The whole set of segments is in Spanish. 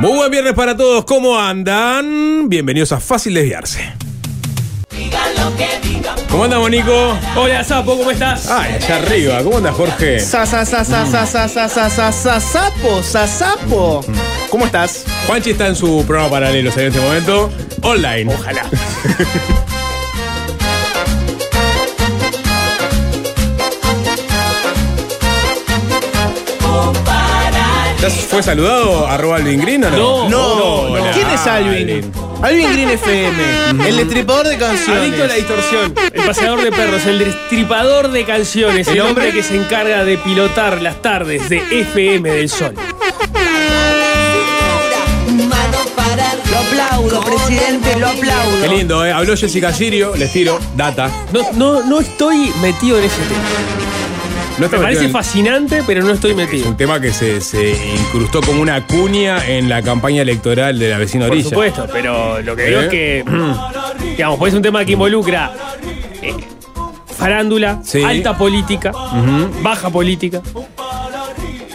Muy buen viernes para todos, ¿cómo andan? Bienvenidos a Fácil Desviarse. ¿Cómo anda, Monico? Hola, Sapo, ¿cómo estás? Ay, allá arriba, ¿cómo anda, Jorge? Sa, sa, sa, sa, sa, sa, sa, sa, sa, sa, sapo, sa, sapo. ¿Cómo estás? Juanchi está en su programa paralelo en este momento, online. Ojalá. ¿Ya fue saludado arroba Alvin Green o no? No, No, ¿quién es Alvin? Alvin Green FM, el destripador de canciones. Adicto a la distorsión, el paseador de perros, el destripador de canciones, el hombre que se encarga de pilotar las tardes de FM del Sol. Mano para Lo aplaudo, presidente, lo aplaudo. Qué lindo, ¿eh? Habló Jessica Sirio, les tiro, data. No, no, no estoy metido en ese tema. No Me parece en- fascinante, pero no estoy Es metido. un tema que se, se incrustó como una cuña en la campaña electoral de la vecina Por orilla. supuesto, pero lo que digo ¿Eh? es que, digamos, pues es un tema que involucra eh, farándula, Sí. alta política, baja política,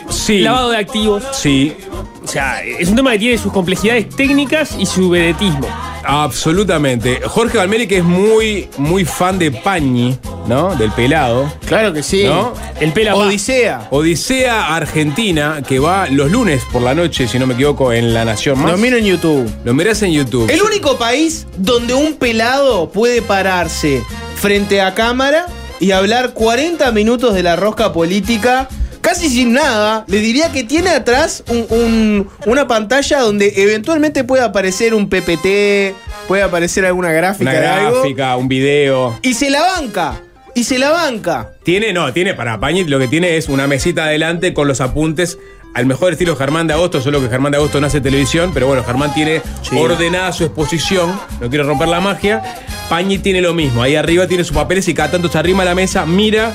Sí. lavado de activos. Sí, O sea, es un tema que tiene sus complejidades técnicas y su vedetismo. Absolutamente. Jorge Valmeri, que es muy, muy fan de Pañi, ¿no? Del pelado. Claro que sí. ¿No? El pela va. Odisea. Odisea Argentina, que va los lunes por la noche, si no me equivoco, en La Nación Más. Lo miro en YouTube. Lo mirás en YouTube. El único país donde un pelado puede pararse frente a cámara y hablar 40 minutos de la rosca política. Casi sin nada, le diría que tiene atrás un- un- una pantalla donde eventualmente puede aparecer un PPT, puede aparecer alguna gráfica Una de algo. gráfica, un video. Y se la banca. Y se la banca. Tiene, no, tiene para Pañi, lo que tiene es una mesita adelante con los apuntes. Al mejor estilo Germán de Agosto, solo que Germán de Agosto no hace televisión, pero bueno, Germán tiene ordenada su exposición, no quiero romper la magia. Pañi tiene lo mismo, ahí arriba tiene sus papeles y cada tanto se arrima a la mesa, mira,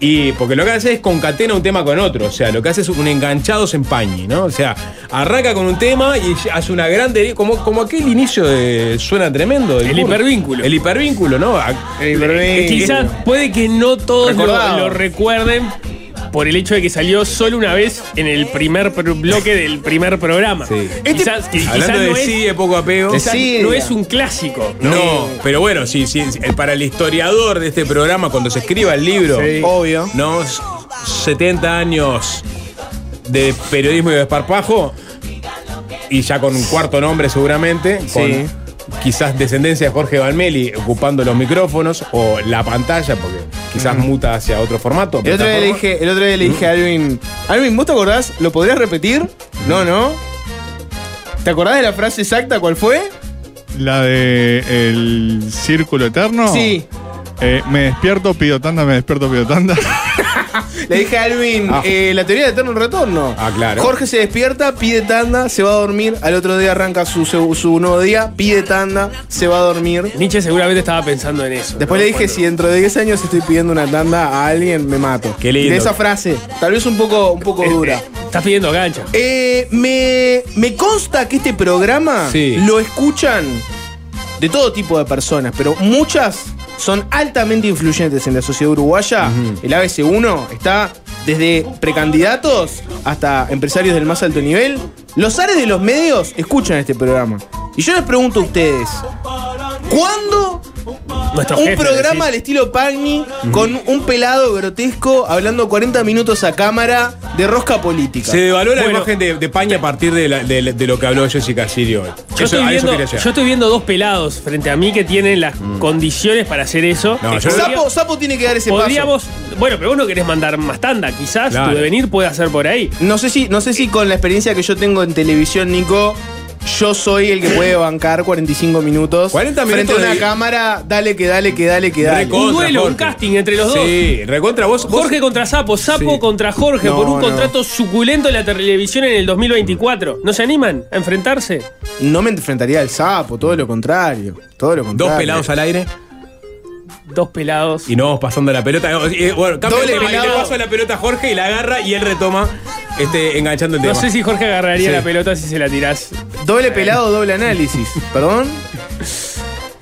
y porque lo que hace es concatena un tema con otro, o sea, lo que hace es un enganchados en Pañi, ¿no? O sea, arranca con un tema y hace una grande, como, como aquel inicio de, suena tremendo. El curso. hipervínculo. El hipervínculo, ¿no? Que quizás puede que no todos lo recuerden por el hecho de que salió solo una vez en el primer bloque del primer programa. Sí. Quizás, que- quizás Hablando no, de es, sigue poco apego. quizás Sí, no es un clásico. No, pero bueno, sí, sí, sí, para el historiador de este programa, cuando se escriba el libro, Obvio. ¿no? S- 70 años de periodismo y de desparpajo, y ya con un cuarto nombre seguramente, con Sí. quizás descendencia de Jorge Valmeli ocupando los micrófonos o la pantalla, porque quizás muta hacia otro formato. El otro, día le dije, el otro día le dije a Alvin, Alvin, ¿vos te acordás? ¿Lo podrías repetir? No, no. ¿Te acordás de la frase exacta? ¿Cuál fue? La de el círculo eterno. Sí. Eh, me despierto, pido tanda, me despierto, pido tanda. Le dije a Alvin, Ah. eh, la teoría de eterno retorno. Ah, claro. Jorge se despierta, pide tanda, se va a dormir. Al otro día arranca su, su, su nuevo día, pide tanda, se va a dormir. Nietzsche seguramente estaba pensando en eso. Después ¿no? le dije, Cuando- si dentro de 10 años estoy pidiendo una tanda a alguien, me mato. Qué lindo. De esa frase, tal vez un poco, un poco Eh, dura. Estás pidiendo gancha. Eh, me, me consta que este programa Sí. lo escuchan de todo tipo de personas, pero muchas son altamente influyentes en la sociedad uruguaya. El ABC1 está desde precandidatos hasta empresarios del más alto nivel. Los ares de los medios escuchan este programa. Y yo les pregunto a ustedes, ¿cuándo Nuestro un jefe, programa al estilo Pagni con un pelado grotesco hablando 40 minutos a cámara de rosca política? Se devalúa la Bueno. imagen de, de Paña a partir de, la- de- de lo que habló Jessica Sirio. Yo Eso- estoy, viendo, yo estoy viendo dos pelados frente a mí que tienen las condiciones para hacer eso. No, Eh, yo- podría- Sapo, Sapo tiene que dar ese podríamos. Bueno, pero vos no querés mandar más tanda. Quizás Claro. tu devenir pueda ser por ahí. No sé, si, no sé si con la experiencia que yo tengo en televisión, Nico, yo soy el que puede bancar 45 minutos. 40 Frente minutos a una de- cámara, dale que dale que dale que dale. Recontra, Un duelo, un casting entre los dos. Sí, recontra vos. vos- Jorge contra Sapo, Sapo Sí. contra Jorge No, por un no. contrato suculento en la televisión en el 2024. ¿No se animan a enfrentarse? No me enfrentaría al sapo, todo lo contrario. Todo lo contrario. Dos pelados al aire Dos pelados. y no vamos pasando la pelota. Eh, Bueno, cambia Doble el tema, y pelado. le paso la pelota a Jorge y la agarra y él retoma este, enganchando el No tema. sé si Jorge agarraría Sí. la pelota si se la tirás. Doble pelado, doble análisis. ¿Perdón?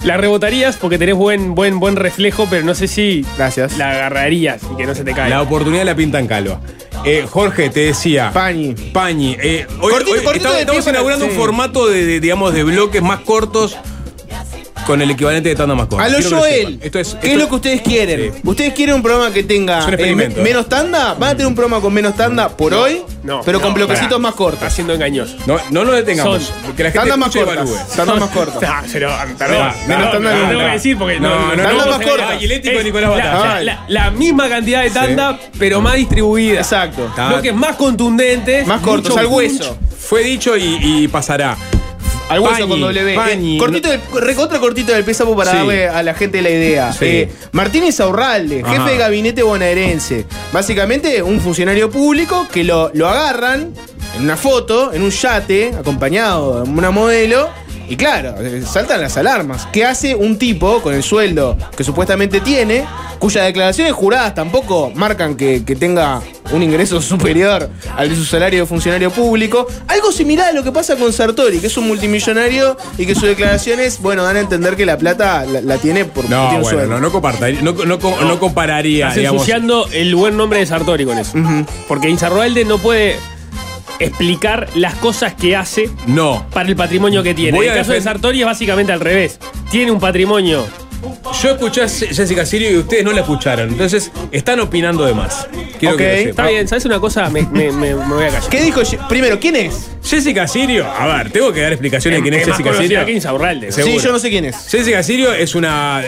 La rebotarías porque tenés buen, buen, buen reflejo, pero no sé si Gracias. la agarrarías y que no se te caiga. La oportunidad la pintan calva. Eh, Jorge, te decía. Pañi. Pañi. eh, hoy, Cortito- hoy cortito estamos, de estamos pie para- inaugurando sí. un formato de, de, digamos, de bloques más cortos con el equivalente de tanda más corta. A lo Quiero que lo Joel, sepan. Esto es, ¿qué esto es lo que ustedes quieren? Sí. ¿Ustedes quieren un programa que tenga Es un eh, experimento. me- menos tanda? ¿Van a tener un programa con menos tanda por hoy? no, pero con no, bloquecitos pará. más Está cortos. siendo engañoso. No, no lo detengamos. Son que la gente Tandas más escuche y cortas. evalúe. Tandas más cortas. Ah, pero, perdón, No, menos no, tanda no, no, tengo no. que decir porque No, no, no, no, más corta. Ah, Giletti con es Nicolás la, Batalla. la- la- la misma cantidad de tanda, pero más distribuida. Exacto. Está- Bloques más contundentes. Más cortos, mucho al punch. hueso. Fue dicho y, y pasará. Al hueso Pañi, con W. Pañi. Eh, cortito del, recontra cortito del pésapo para Sí. darle a la gente la idea. Sí. Eh, Martínez Aurralde, Ajá. jefe de gabinete bonaerense. Básicamente un funcionario público que lo, lo agarran en una foto, en un yate, acompañado de una modelo. Y claro, eh, saltan las alarmas. ¿Qué hace un tipo con el sueldo que supuestamente tiene, cuyas declaraciones juradas tampoco marcan que, que tenga un ingreso superior al de su salario de funcionario público? Algo similar a lo que pasa con Sartori, que es un multimillonario y que sus declaraciones, bueno, dan a entender que la plata la, la tiene por No, tiene un bueno, sueldo. no, no, compartaría- no, no, co- no compararía, Estás digamos. ensuciando el buen nombre de Sartori con eso. Porque Inzarroalde no puede explicar las cosas que hace No. para el patrimonio que tiene. Voy En el caso de Sartori es básicamente al revés. Tiene un patrimonio. Yo escuché a Jessica Sirio y ustedes no la escucharon. Entonces, están opinando de más. Quiero Ok, que. Está bien, ¿sabes una cosa? Me, me- me- me voy a callar. ¿Qué dijo? Primero, ¿quién es? Jessica Sirio, a ver, tengo que dar explicaciones de quién es, Jessica Sirio. Sí, yo no sé quién es. Jessica Sirio es una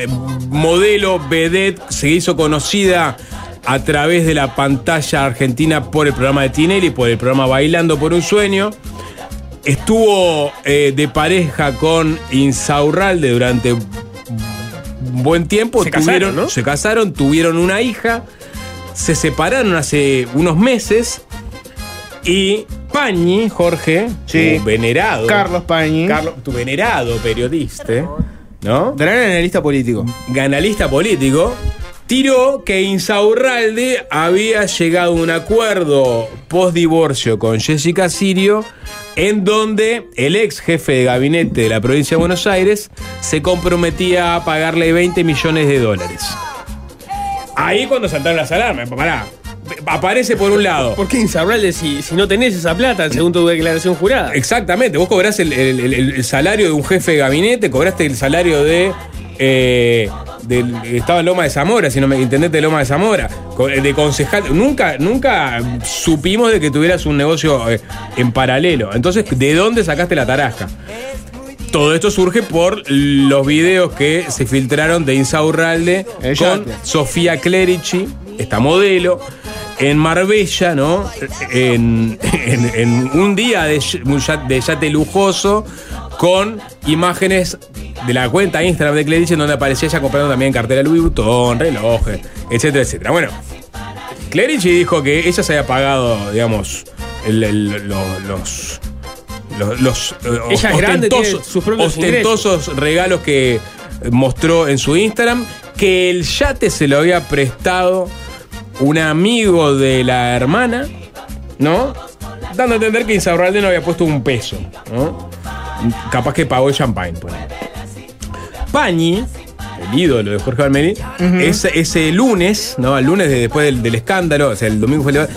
modelo vedette, se hizo conocida a través de la pantalla argentina por el programa de Tinelli, por el programa Bailando por un Sueño. Estuvo eh, de pareja con Insaurralde durante un buen tiempo. Se casaron, ¿no? Se casaron, tuvieron una hija, se separaron hace unos meses y Pañi, Jorge, Sí. tu venerado. Carlos Pañi. Carlos, tu venerado periodista, ¿no? Gran analista político. Ganalista político, tiró que Insaurralde había llegado a un acuerdo post divorcio con Jessica Sirio, en donde el ex jefe de gabinete de la provincia de Buenos Aires se comprometía a pagarle 20 millones de dólares. Ahí cuando saltaron las alarmas, pará. Aparece por un lado. ¿Por qué Insaurralde si, si no tenés esa plata, según tu declaración jurada? Exactamente, vos cobrás el, el- el- el salario de un jefe de gabinete, cobraste el salario de. eh, del, estaba en Loma de Zamora, si no me intendente de Loma de Zamora, co- de concejal. Nunca, nunca supimos de que tuvieras un negocio eh, en paralelo. Entonces, ¿de dónde sacaste la tarasca? Todo esto surge por los videos que se filtraron de Insaurralde con. Sofía Clerici, esta modelo, en Marbella, ¿no? En, en- en un día de, de yate lujoso con imágenes de la cuenta Instagram de Clerici en donde aparecía ella comprando también cartera Louis Vuitton, relojes, etcétera, etcétera. Bueno, Clerici dijo que ella se había pagado, digamos, el- el- lo- los... Los, los, eh, Ella sus propios ostentosos regalos que mostró en su Instagram, que el yate se lo había prestado un amigo de la hermana, ¿no? Dando a entender que Insaurralde no había puesto un peso, ¿no? Capaz que pagó el champagne, por ahí. Pañi, el ídolo de Jorge Valmeri, ese, ese lunes, ¿no? El lunes de- después del, del escándalo, o sea, el domingo fue el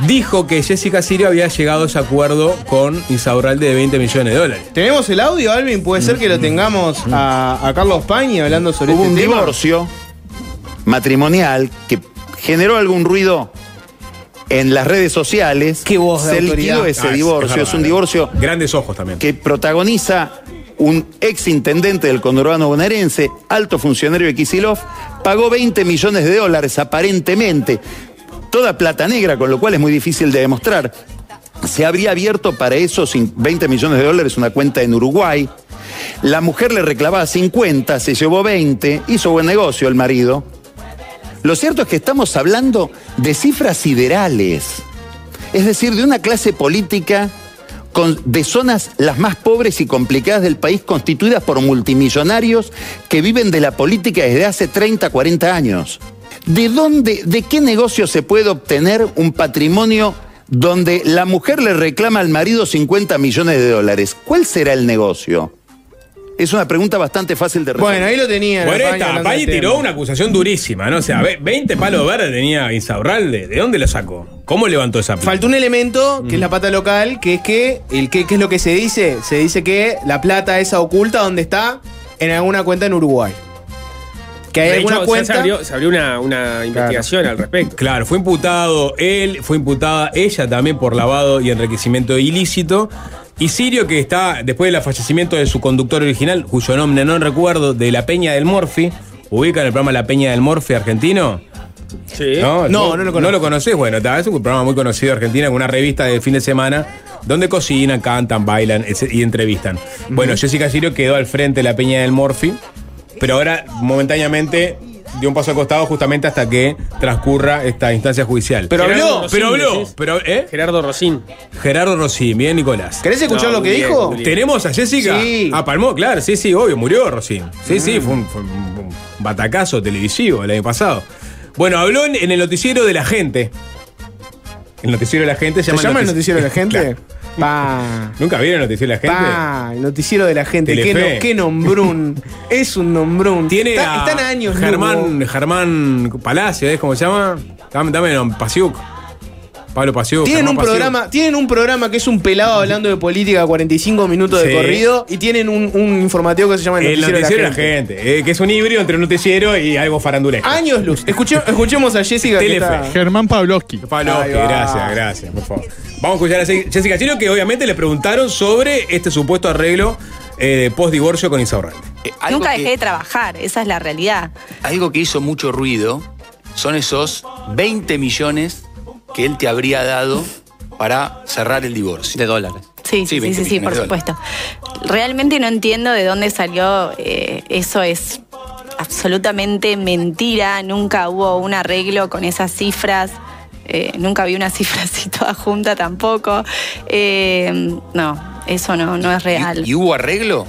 dijo que Jessica Sirio había llegado a ese acuerdo con Insaurralde de 20 millones de dólares. ¿Tenemos el audio, Alvin? ¿Puede ser que lo tengamos a, a Carlos Pañi hablando sobre Hubo este un tema? divorcio matrimonial que generó algún ruido en las redes sociales. Qué voz de Se autoridad. liquidó ese Ah, divorcio. es Es, un bárbaro. divorcio Grandes ojos también. que protagoniza un ex intendente del conurbano bonaerense, alto funcionario de Kisilov, pagó 20 millones de dólares aparentemente, toda plata negra, con lo cual es muy difícil de demostrar. Se habría abierto para esos 20 millones de dólares una cuenta en Uruguay. La mujer le reclamaba 50, se llevó 20, hizo buen negocio el marido. Lo cierto es que estamos hablando de cifras siderales, es decir, de una clase política de zonas las más pobres y complicadas del país, constituidas por multimillonarios que viven de la política desde hace 30, 40 años. ¿De dónde, de qué negocio se puede obtener un patrimonio donde la mujer le reclama al marido 50 millones de dólares? ¿Cuál será el negocio? Es una pregunta bastante fácil de responder. Bueno, ahí lo tenía. Bueno, esta, Pañi tiró una acusación durísima, ¿no? O sea, ve- 20 palos verdes tenía Insaurralde. ¿De dónde lo sacó? ¿Cómo levantó esa plata? Faltó un elemento que es la pata local, que es que, el que, ¿qué es lo que se dice? Se dice que la plata esa oculta donde está en alguna cuenta en Uruguay. Que hay De alguna hecho, cuenta. Se abrió, se abrió una, una investigación al respecto. Claro, fue imputado él, fue imputada ella también por lavado y enriquecimiento ilícito. Y Sirio, que está después del fallecimiento de su conductor original, cuyo nombre no recuerdo, de La Peña del Morfi, ubican el programa La Peña del Morfi argentino. Sí. No, no lo conozco. ¿No lo conocés? Bueno, es un programa muy conocido de Argentina, con una revista de fin de semana, donde cocinan, cantan, bailan y entrevistan. Bueno, Jessica Sirio quedó al frente de la Peña del Morphy, pero ahora momentáneamente dio un paso al costado justamente hasta que transcurra esta instancia judicial. Pero Gerardo habló, Rosín, pero habló, decís. pero, ¿eh? Gerardo Rosín. Gerardo Rosín, bien, Nicolás. ¿Querés escuchar No, lo que muy bien, dijo? muy bien. ¿Tenemos a Jessica? Sí. Ah, palmó, claro, sí, sí, obvio, murió Rosín. Sí, sí, fue un, fue un- un batacazo televisivo el año pasado. Bueno, habló en, en el noticiero de la gente. El noticiero de la gente se ¿Se llama, llama el notici- noticiero de la gente? Claro. Pa. ¿Nunca vieron el noticiero de la gente? Pa, el noticiero de la gente. Qué, Telefe. no- qué nombrún. es un nombrún. Tiene Está- a están años. Germán, Palacio, ¿es cómo se llama? Dame, dame Pasiuk. Pablo Pasiuk. Tienen Germán un, programa, tienen un programa que es un pelado hablando de política 45 minutos de Sí. corrido y tienen un, un informativo que se llama El El Noticiero, de la Gente. eh, que es un híbrido entre un noticiero y algo farandulesco. Años luz. Escuche- escuchemos a Jessica que Telefe. está- Germán Pavlovsky. Pablo, Ahí va. gracias, gracias, por favor. Vamos a escuchar a Jessica Chino, que obviamente le preguntaron sobre este supuesto arreglo eh, post-divorcio con Insaurralde. Eh, algo Nunca que- dejé de trabajar, esa es la realidad. Algo que hizo mucho ruido son esos 20 millones que él te habría dado para cerrar el divorcio. De dólares. Sí, Sí, sí, sí, 20 sí, por supuesto. Realmente no entiendo de dónde salió. eh, eso es absolutamente mentira. Nunca hubo un arreglo con esas cifras. eh, nunca vi una cifra así toda junta tampoco. Eh, no, eso no, no es real. ¿Y, y hubo arreglo?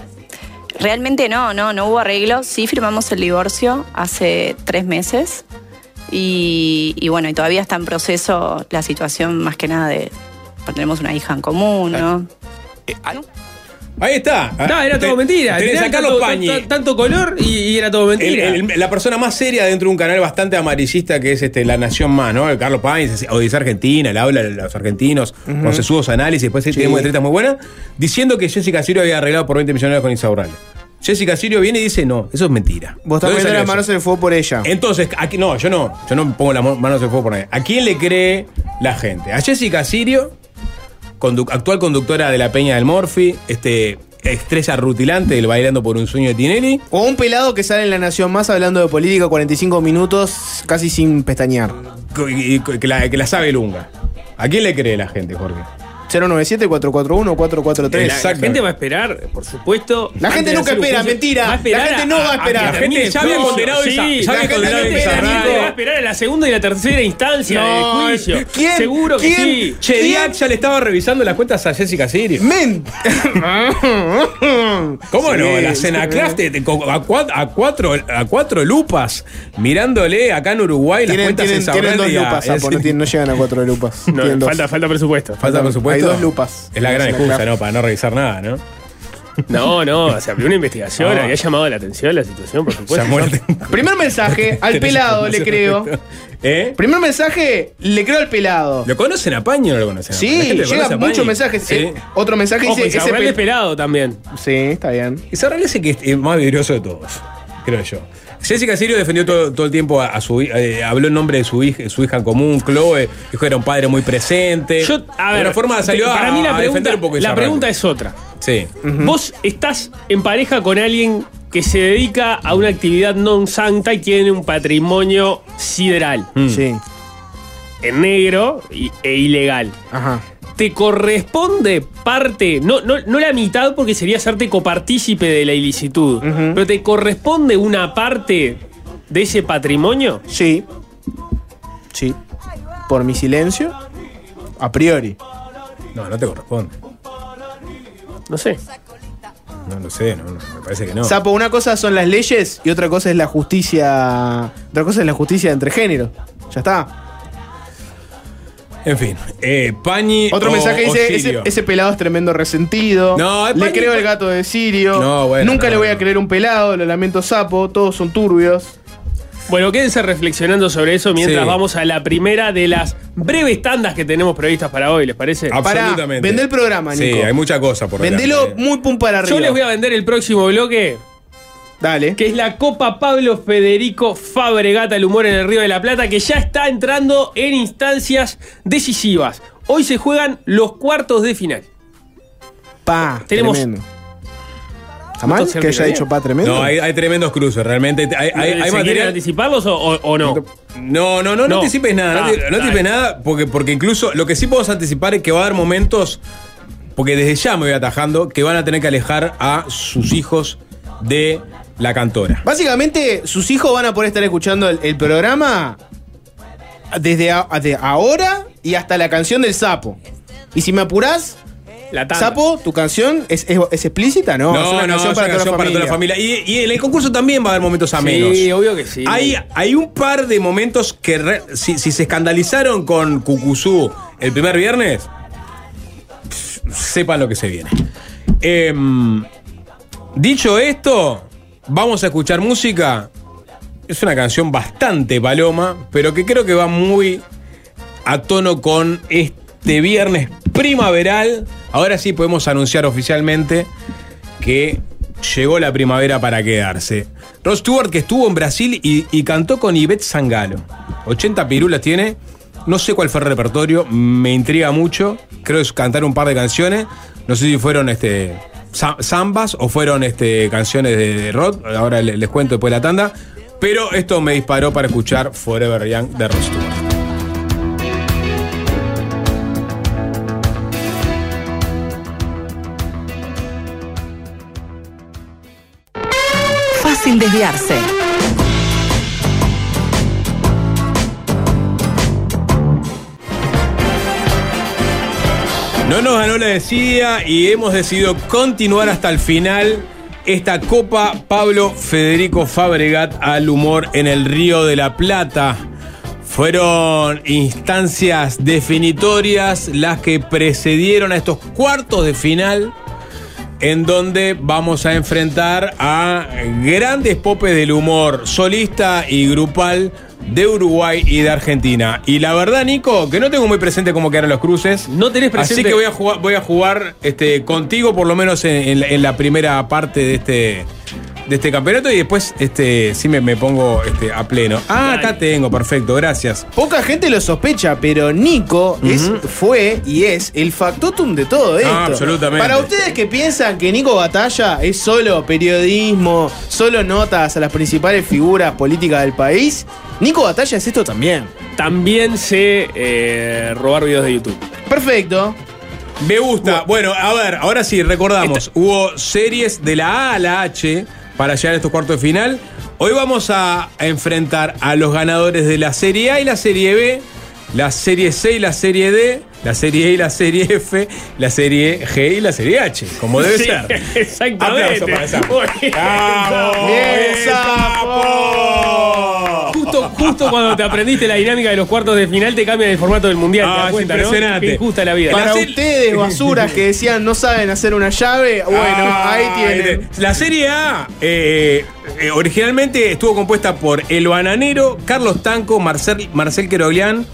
Realmente no, no, no hubo arreglo. Sí firmamos el divorcio hace tres meses. Y, y bueno, y todavía está en proceso la situación más que nada de. Tenemos una hija en común, ¿no? Eh, al- Ahí está. No, era todo Te- mentira. Tenés Tenía a Carlos tanto, Pañi. tanto- tanto color y, y era todo El- mentira. el- la persona más seria dentro de un canal bastante amarillista que es este, La Nación Más, ¿no? El Carlos Pañi, Odisea Argentina, le habla de los argentinos, con sesudos análisis, después tiene muy entrevistas muy buenas, diciendo que Jessica Sirio había arreglado por 20 millones con Insaurralde. Jessica Sirio viene y dice, no, eso es mentira. Vos estás ¿De dónde poniendo las manos en el fuego por ella. Entonces, aquí, no, yo no, yo no pongo las manos en fuego por nadie. ¿A quién le cree la gente? A Jessica Sirio, condu- actual conductora de la Peña del Morfi, este estrella rutilante del Bailando por un sueño de Tinelli. O un pelado que sale en La Nación Más hablando de política 45 minutos casi sin pestañear. que, la, que la sabe Lunga. ¿A quién le cree la gente, Jorge? 097-441-443. La, la gente va a esperar, por supuesto. La gente nunca espera, juicio. mentira. Va a esperar La gente no va a esperar. La gente ya había condenado Sí, esa- ya había condenado esa Va a esperar a la segunda y la tercera instancia No, del juicio. ¿quién? Seguro que ¿quién? sí. Che. Diak ya le estaba revisando las cuentas a Jessica Sirio. Men. ¿Cómo Sí, no? La sí. Cenacraft co- a, cua- a cuatro, a cuatro lupas mirándole acá en Uruguay las cuentas en tienen dos lupas, no, llegan a cuatro lupas. Falta, falta presupuesto. Falta por dos lupas. Es la gran excusa. ¿no? Para no revisar nada, ¿no? No, no, se abrió una investigación, No. había llamado la atención la situación, por supuesto. Primer mensaje al pelado, le creo. ¿Eh? Primer mensaje, le creo al pelado. ¿Lo conocen a Paño o no lo conocen? Sí, gente lo conoce llega a Paño. muchos mensajes. Sí. Eh, otro mensaje Ojo, dice y ese pelado también. Sí, está bien. Y Sarral es el que es el más vidrioso de todos, creo yo. Jessica Sirio defendió todo, todo el tiempo a, a su eh, habló en nombre de su hija, su hija en común, Chloe, dijo que era un padre muy presente. Yo, a de ver, alguna forma salió para a, mí la a pregunta, defender un poco a la Sarral. pregunta es otra. Sí. Vos estás en pareja con alguien que se dedica a una actividad non santa y tiene un patrimonio sideral, Mm. Sí. en negro y- e ilegal. Ajá. ¿Te corresponde parte, no, no, no la mitad porque sería hacerte copartícipe de la ilicitud, pero te corresponde una parte de ese patrimonio? Sí. Sí. Por mi silencio, a priori. No, no te corresponde. No sé. No lo sé, no, no, me parece que no. Sapo, una cosa son las leyes y otra cosa es la justicia. Otra cosa es la justicia entre géneros. Ya está. En fin, eh, Pañi. Otro o- mensaje dice: ese, pelado es tremendo resentido. No, Le Pañi- creo el gato de Sirio. No, bueno, Nunca no, le voy a creer un pelado, lo lamento sapo, todos son turbios. Bueno, quédense reflexionando sobre eso mientras Sí. vamos a la primera de las breves tandas que tenemos previstas para hoy, ¿les parece? Absolutamente. vendé el programa, Sí, Nico. hay mucha cosa por Vendelo muy pum para arriba. Yo les voy a vender el próximo bloque, Dale. que es la Copa Pablo Federico Fabregat al humor en el Río de la Plata, que ya está entrando en instancias decisivas. Hoy se juegan los cuartos de final. Pa, Tenemos- tremendo. ¿Está mal que haya dicho pa tremendo? No, hay, hay tremendos cruces, realmente. Hay, hay, hay ¿Se quieren material. anticiparlos o, o- o no? No, no, no, no, No. anticipes nada. no, Ah, no anticipes nada, porque, porque incluso lo que sí podemos anticipar es que va a haber momentos, porque desde ya me voy atajando, que van a tener que alejar a sus hijos de la cantora. Básicamente, sus hijos van a poder estar escuchando el, el programa desde a- ahora y hasta la canción del sapo. Y si me apurás, La tanda. sapo, tu canción es, es- es explícita, ¿no? No, es una no, canción es para, una toda, canción la para toda la familia. Y, y en el concurso también va a haber momentos a menos. Sí, obvio que sí. Hay, hay un par de momentos que re- si, si se escandalizaron con Cucuzú el primer viernes, sepan lo que se viene. Em, dicho esto, vamos a escuchar música. Es una canción bastante paloma, pero que creo que va muy a tono con este viernes primaveral. Ahora sí podemos anunciar oficialmente que llegó la primavera para quedarse. Rod Stewart que estuvo en Brasil y, cantó con Ivette Sangalo. 80 pirulas tiene. No sé cuál fue el repertorio, me intriga mucho. Creo que es cantar un par de canciones. No sé si fueron este zambas o fueron este, canciones de, de Rod. Ahora le- les cuento después de la tanda. Pero esto me disparó para escuchar Forever Young de Stewart. Fácil desviarse. No nos ganó la desidia y hemos decidido continuar hasta el final esta Copa Pablo Federico Fabregat al humor en el Río de la Plata. Fueron instancias definitorias las que precedieron a estos cuartos de final en donde vamos a enfrentar a grandes popes del humor solista y grupal de Uruguay y de Argentina. Y la verdad, Nico, que no tengo muy presente cómo quedaron los cruces. No tenés presente. Así que voy a jugar, voy a jugar este, contigo, por lo menos en, en la- en la primera parte de este, de este campeonato. Y después este, sí me, me pongo este, a pleno. Ah, Dale. acá tengo, perfecto, gracias. Poca gente lo sospecha, pero Nico es, fue y es el factotum de todo esto. absolutamente. Para ustedes que piensan que Nico Batalla es solo periodismo, solo notas a las principales figuras políticas del país, Nico Batalla es esto también. También sé eh, robar videos de YouTube. Perfecto. Me gusta. Bueno, a ver, ahora sí, recordamos. Hubo series de la A a la H para llegar a estos cuartos de final. Hoy vamos a enfrentar a los ganadores de la Serie A y la Serie B, la Serie C y la Serie D, la Serie E y la Serie F, la Serie G y la Serie H, como debe Sí, ser. Exactamente. Aplauso para esa. Muy bien, ¡Bravo! Bien, sapo! Justo, justo cuando te aprendiste la dinámica de los cuartos de final, te cambian el formato del mundial. Ah, te das cuenta, ¿no? impresionante. Injusta la vida. Para- serie- ustedes, basuras que decían no saben hacer una llave, bueno, Ah, ahí tienen. La Serie A eh, eh, originalmente estuvo compuesta por El Bananero, Carlos Tanco, Marcel, Marcel Queroglián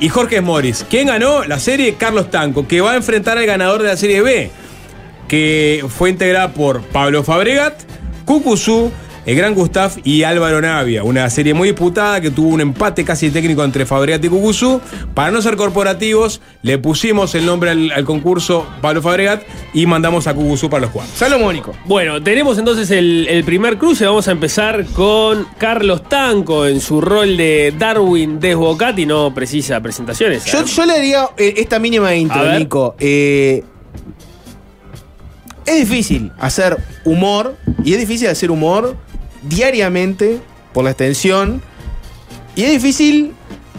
y Jorge Morris. ¿Quién ganó? La serie Carlos Tanco, que va a enfrentar al ganador de la Serie B, que fue integrada por Pablo Fabregat, Cucuzú, el Gran Gustav y Álvaro Navia. Una serie muy disputada que tuvo un empate casi técnico entre Fabregat y Cucuzú. Para no ser corporativos, le pusimos el nombre al, al concurso Pablo Fabregat y mandamos a Cucuzú para los cuartos. Salomónico. Bueno, tenemos entonces el, el primer cruce. Vamos a empezar con Carlos Tanco en su rol de Darwin Desbocati. No precisa presentaciones. Yo, ¿eh? yo le haría eh, esta mínima A intro, ver. Nico. Eh, es difícil hacer humor, y es difícil hacer humor diariamente por la extensión, y es difícil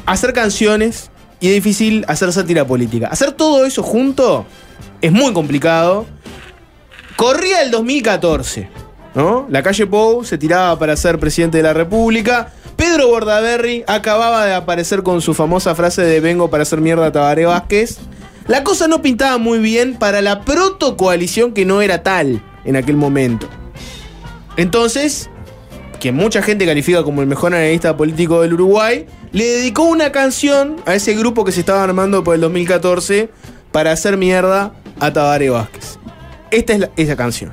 hacer canciones, y es difícil hacer sátira política. Hacer todo eso junto es muy complicado. Corría el 2014, ¿no? La calle Pou se tiraba para ser presidente de la República, Pedro Bordaberry acababa de aparecer con su famosa frase de vengo para hacer mierda a Tabaré Vázquez. La cosa no pintaba muy bien para la protocoalición que no era tal en aquel momento. Entonces, quien mucha gente califica como el mejor analista político del Uruguay, le dedicó una canción a ese grupo que se estaba armando por el 2014 para hacer mierda a Tabaré Vázquez. Esta es la- esa canción.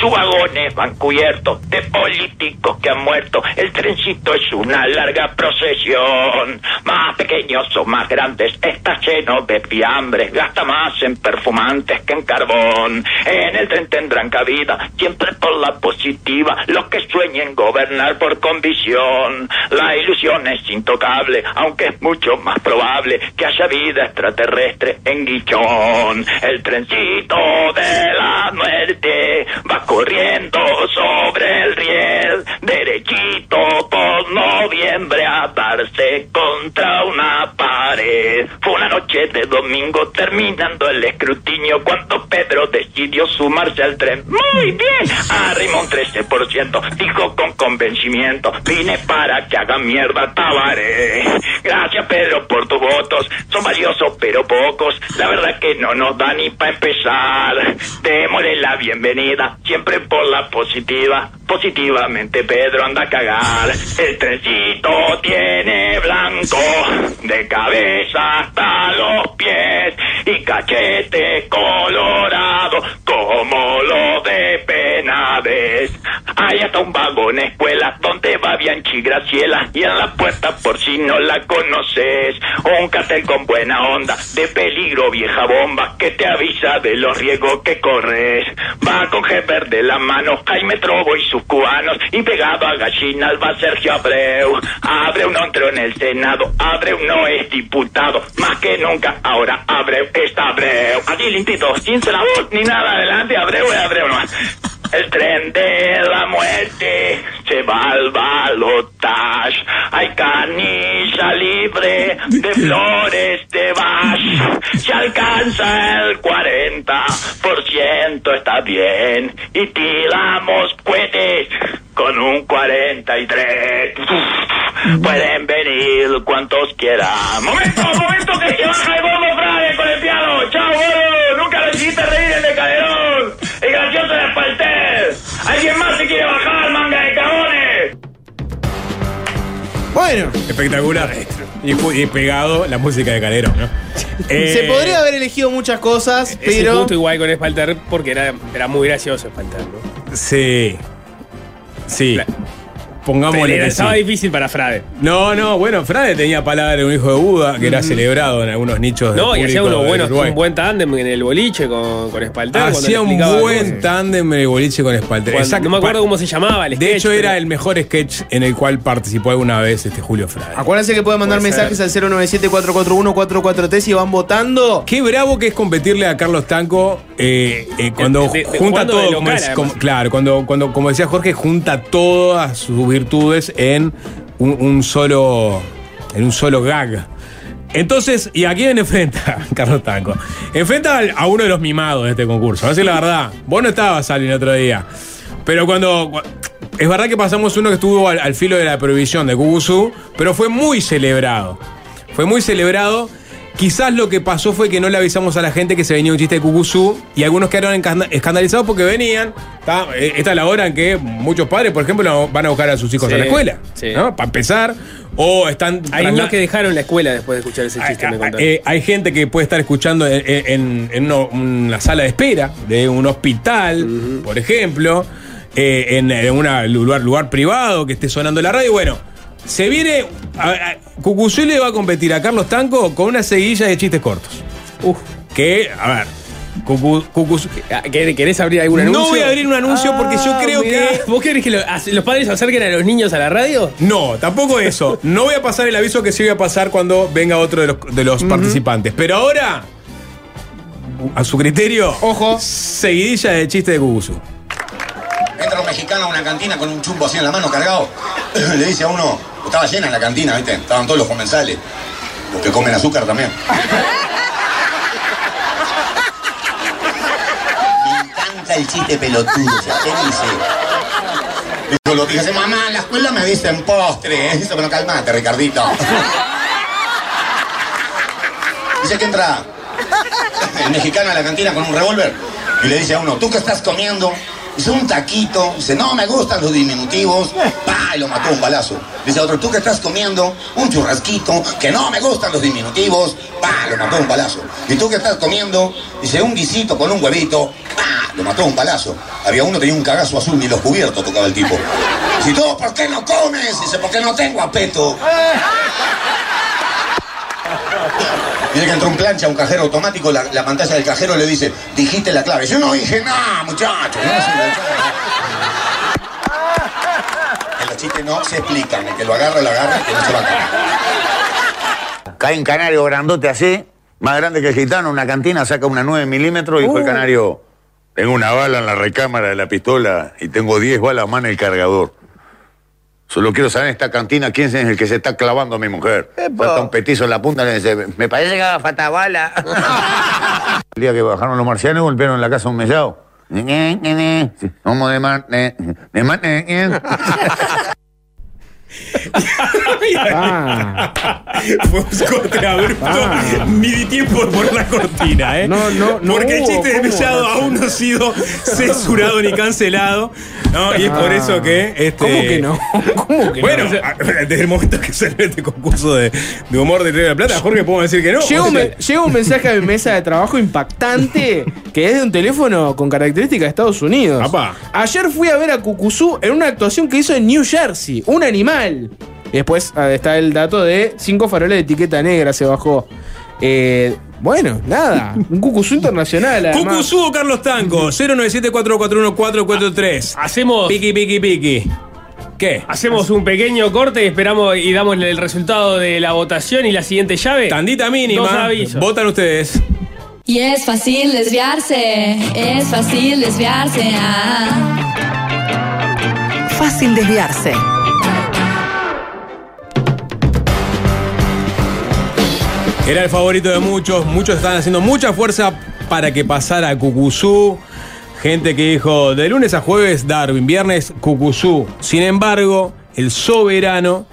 Sus vagones van cubiertos de políticos que han muerto. El trencito es una larga procesión. Más pequeños o más grandes, está lleno de fiambres. Gasta más en perfumantes que en carbón. En el tren tendrán cabida, siempre por la positiva. Los que sueñen gobernar por convicción. La ilusión es intocable, aunque es mucho más probable que haya vida extraterrestre en Guichón. El trencito de la muerte va corriendo sobre el riel, derechito por noviembre a darse contra una Fue una noche de domingo terminando el escrutinio cuando Pedro decidió sumarse al tren. Muy bien, arrimó un 13%, dijo con convencimiento, vine para que haga mierda Tabaré. Gracias Pedro por tus votos, son valiosos pero pocos, la verdad que no nos da ni para empezar. Démosle la bienvenida, siempre por la positiva. Positivamente Pedro anda a cagar. El trencito tiene blanco, de cabeza hasta los pies, y cachete colorado, como lo de Hay hasta un vagón escuela donde va Bianchi Graciela, y en la puerta por si no la conoces, un cartel con buena onda, de peligro vieja bomba, que te avisa de los riesgos que corres. Va con Heber de la mano, Jaime Trobo y sus cubanos, y pegado a gallinas va Sergio Abreu. Abreu no entró en el Senado, Abreu no es diputado, más que nunca ahora Abreu está Abreu. Aquí limpito, sin voz ni nada adelante, Abreu es Abreu nomás. El tren de la muerte se va al balotage. Hay canilla libre de flores de Bach. Se alcanza el 40%, está bien. Y tiramos cohetes con un 43. Pueden venir cuantos quieran. ¡Momento, momento que se baja el gordo Frade con el piano! ¡Chao! ¡Nunca lo hiciste reír el de Calderón! ¡El gracioso de Espalter! ¿Alguien más se quiere bajar, manga de cagones? Bueno, Espectacular. Y, y pegado la música de Calderón, ¿no? se Eh, podría haber elegido muchas cosas, pero. justo igual con Espalter porque era, era muy gracioso Espalter, ¿no? Sí. Sí. Que sí. estaba difícil para Frade. No, no, bueno, Frade tenía palabra de un hijo de Buda que era celebrado en algunos nichos de No, y hacía unos buenos, un buen tándem en el boliche con, con Hacía un buen tándem en el boliche con Espalter. Cuando- Exacto. no me acuerdo cómo se llamaba el De sketch, hecho, era pero- el mejor sketch en el cual participó alguna vez este Julio Frade. Acuérdense que pueden mandar Puede mensajes al 097-441-443 y van votando. Qué bravo que es competirle a Carlos Tanco eh, eh, cuando De- de- junta de todo. local, como es- además. como- claro, cuando, cuando, como decía Jorge, junta todas sus virtudes en un, solo. en un solo gag. Entonces, ¿y a quién enfrenta Carlos Tanco? Enfrenta a uno de los mimados de este concurso. A decir la verdad. Vos no estabas, Ali, otro día. Pero cuando. cu- Es verdad que pasamos uno que estuvo al, al filo de la prohibición de Cucuzú, pero fue muy celebrado. Fue muy celebrado. Quizás lo que pasó fue que no le avisamos a la gente que se venía un chiste de Cucuzú y algunos quedaron escandalizados porque venían. ¿tá? Eh, Esta es la hora en que muchos padres, por ejemplo, van a buscar a sus hijos Sí, a la escuela. sí. ¿no? Para empezar. O están. Hay niños que dejaron la escuela después de escuchar ese chiste, Ah, me contaron. eh, hay gente que puede estar escuchando en, en- en uno- una sala de espera de un hospital, por ejemplo, eh, en, en un lugar, lugar privado que esté sonando la radio. Bueno, se viene. a- a- Cucuzú le va a competir a Carlos Tanco con una seguilla de chistes cortos. Uf. Que, a ver, Cucu- Cucuzú. ¿quer- ¿Querés abrir algún anuncio? No voy a abrir un anuncio porque yo Ah, creo mirá. que. ¿Vos querés que lo- los padres acerquen a los niños a la radio? No, tampoco eso. No voy a pasar el aviso que sí voy a pasar cuando venga otro de los, de los participantes. Pero ahora, a su criterio, Ojo. seguidilla de chiste de Cucuzú. Entra un mexicano a una cantina con un chumbo así en la mano cargado. Le dice a uno, estaba llena la cantina, ¿viste? Estaban todos los comensales. Los que comen azúcar también. Me encanta el chiste pelotudo. O sea, él dice, Dijo lo dice, mamá, en la escuela me dicen postre. Dice, bueno, calmate, Ricardito. Dice que entra el mexicano a la cantina con un revólver y le dice a uno, ¿tú qué estás comiendo? Dice, un taquito. Dice, no, me gustan los diminutivos. Pa, y lo mató un balazo. Dice otro, ¿tú qué estás comiendo? Un churrasquito. Que no, me gustan los diminutivos. Pa, lo mató un balazo. ¿Y tú qué estás comiendo? Dice, un guisito con un huevito. Pa, lo mató un balazo. Había uno que tenía un cagazo azul ni los cubiertos tocaba el tipo. Dice, ¿tú por qué no comes? Dice, porque no tengo apeto. Dice que entró un plancha, un cajero automático, la, la pantalla del cajero le dice, dijiste la clave. Yo no dije nada, muchachos. No se lo- los chistes no se explican, el que lo agarra, lo agarra, el que no se va a caer. Cae un canario grandote así, más grande que el gitano, una cantina, saca una 9 milímetros y dijo el Uh. canario, tengo una bala en la recámara de la pistola y tengo 10 balas más en el cargador. Solo quiero saber en esta cantina quién es el que se está clavando a mi mujer. Falta un petizo en la punta y le dice, me parece que haga falta bala. el día que bajaron los marcianos golpearon la casa a un mellado. Somos de mar... De, de mar... Ah. Fue un corte abrupto. Ni di tiempo por la cortina, ¿eh? No, no, no Porque el chiste de. Mellado aún no ha sido censurado ni cancelado. ¿no? Y es por Ah. eso que. Este, ¿Cómo que no? ¿Cómo que bueno, no? desde el momento que salió este concurso de, de humor de Río de la Plata, Jorge, podemos decir que no. Llega O un, sea, me- llega un mensaje a mi mesa de trabajo impactante que es de un teléfono con características de Estados Unidos. Apá. Ayer fui a ver a Cucuzú en una actuación que hizo en New Jersey, un animal. Y después ah, está el dato de cinco faroles de etiqueta negra se bajó. Eh, bueno, nada, un Cucuzú internacional. además. Cucuzú o Carlos Tanco, 097-441-443. Hacemos, Piqui, piqui, piqui. ¿Qué? hacemos un pequeño corte y esperamos y damos el resultado de la votación y la siguiente llave. Tandita Dos mínima. avisos. Votan ustedes. Y es fácil desviarse, es fácil desviarse. ah. Fácil desviarse. Era el favorito de muchos, muchos estaban haciendo mucha fuerza para que pasara a Cucuzú. Gente que dijo, de lunes a jueves Darwin, viernes Cucuzú. Sin embargo, el soberano,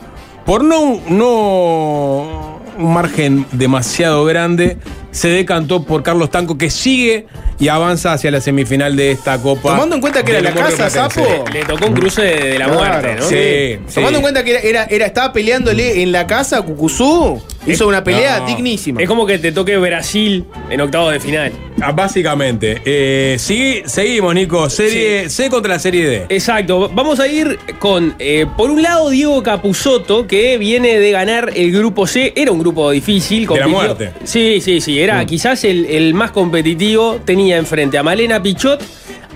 por no, no un margen demasiado grande, se decantó por Carlos Tanco, que sigue y avanza hacia la semifinal de esta Copa. Tomando en cuenta que era la casa. Sapo. Le tocó un cruce de, de la Claro, muerte, ¿no? Sí, sí. Tomando en cuenta que era, era- era- estaba peleándole en la casa a Cucuzú, hizo una pelea no. dignísima. Es como que te toque Brasil en octavos de final. Ah, Básicamente. Eh, sí, seguimos, Nico. Serie C contra la serie D. Exacto. Vamos a ir con, eh, por un lado, Diego Capusotto, que viene de ganar el grupo C. Era un grupo difícil. De la muerte. Sí, sí, sí. Era quizás el, el más competitivo. Tenía enfrente a Malena Pichot,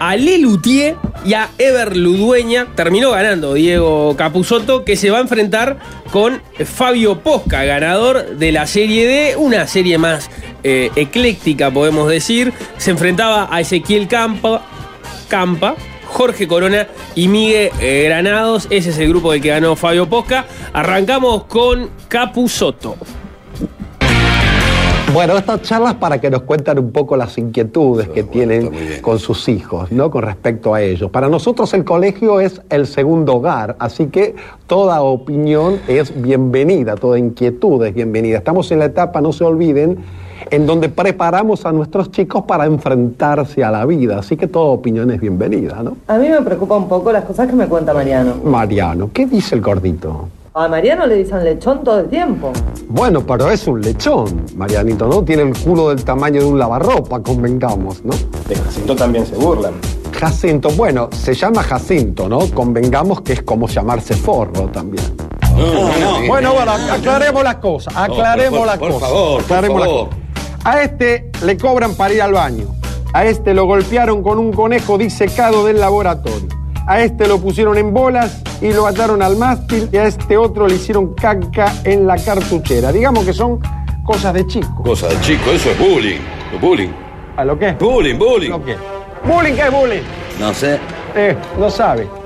a Lelutier y a Ever Ludueña. Terminó ganando Diego Capusotto, que se va a enfrentar con Fabio Posca, ganador de la Serie D, una serie más eh, ecléctica, podemos decir. Se enfrentaba a Ezequiel Campa, Campa, Jorge Corona y Miguel eh, Granados. Ese es el grupo del que ganó Fabio Posca. Arrancamos con Capusotto. Bueno, estas charlas para que nos cuenten un poco las inquietudes que tienen con sus hijos, ¿no? Con respecto a ellos. Para nosotros el colegio es el segundo hogar, así que toda opinión es bienvenida, toda inquietud es bienvenida. Estamos en la etapa, no se olviden, en donde preparamos a nuestros chicos para enfrentarse a la vida, así que toda opinión es bienvenida, ¿no? A mí me preocupa un poco las cosas que me cuenta Mariano. Mariano, ¿qué dice el gordito? A Mariano le dicen lechón todo el tiempo. Bueno, pero es un lechón, Marianito, ¿no? Tiene el culo del tamaño de un lavarropa, convengamos, ¿no? De Jacinto también se burlan. Jacinto, bueno, se llama Jacinto, ¿no? Convengamos que es como llamarse forro también. Bueno, bueno, aclaremos las cosas, aclaremos por- las por cosas. favor, por aclaremos las favor. cosas. A este le cobran para ir al baño. A este lo golpearon con un conejo disecado del laboratorio. A este lo pusieron en bolas y lo ataron al mástil y a este otro le hicieron caca en la cartuchera. Digamos que son cosas de chico. Cosa de chico, eso es bullying. Bullying. ¿A lo qué? Bullying, bullying. ¿Lo qué? ¿Bullying qué es bullying? No sé. Eh, no sabe.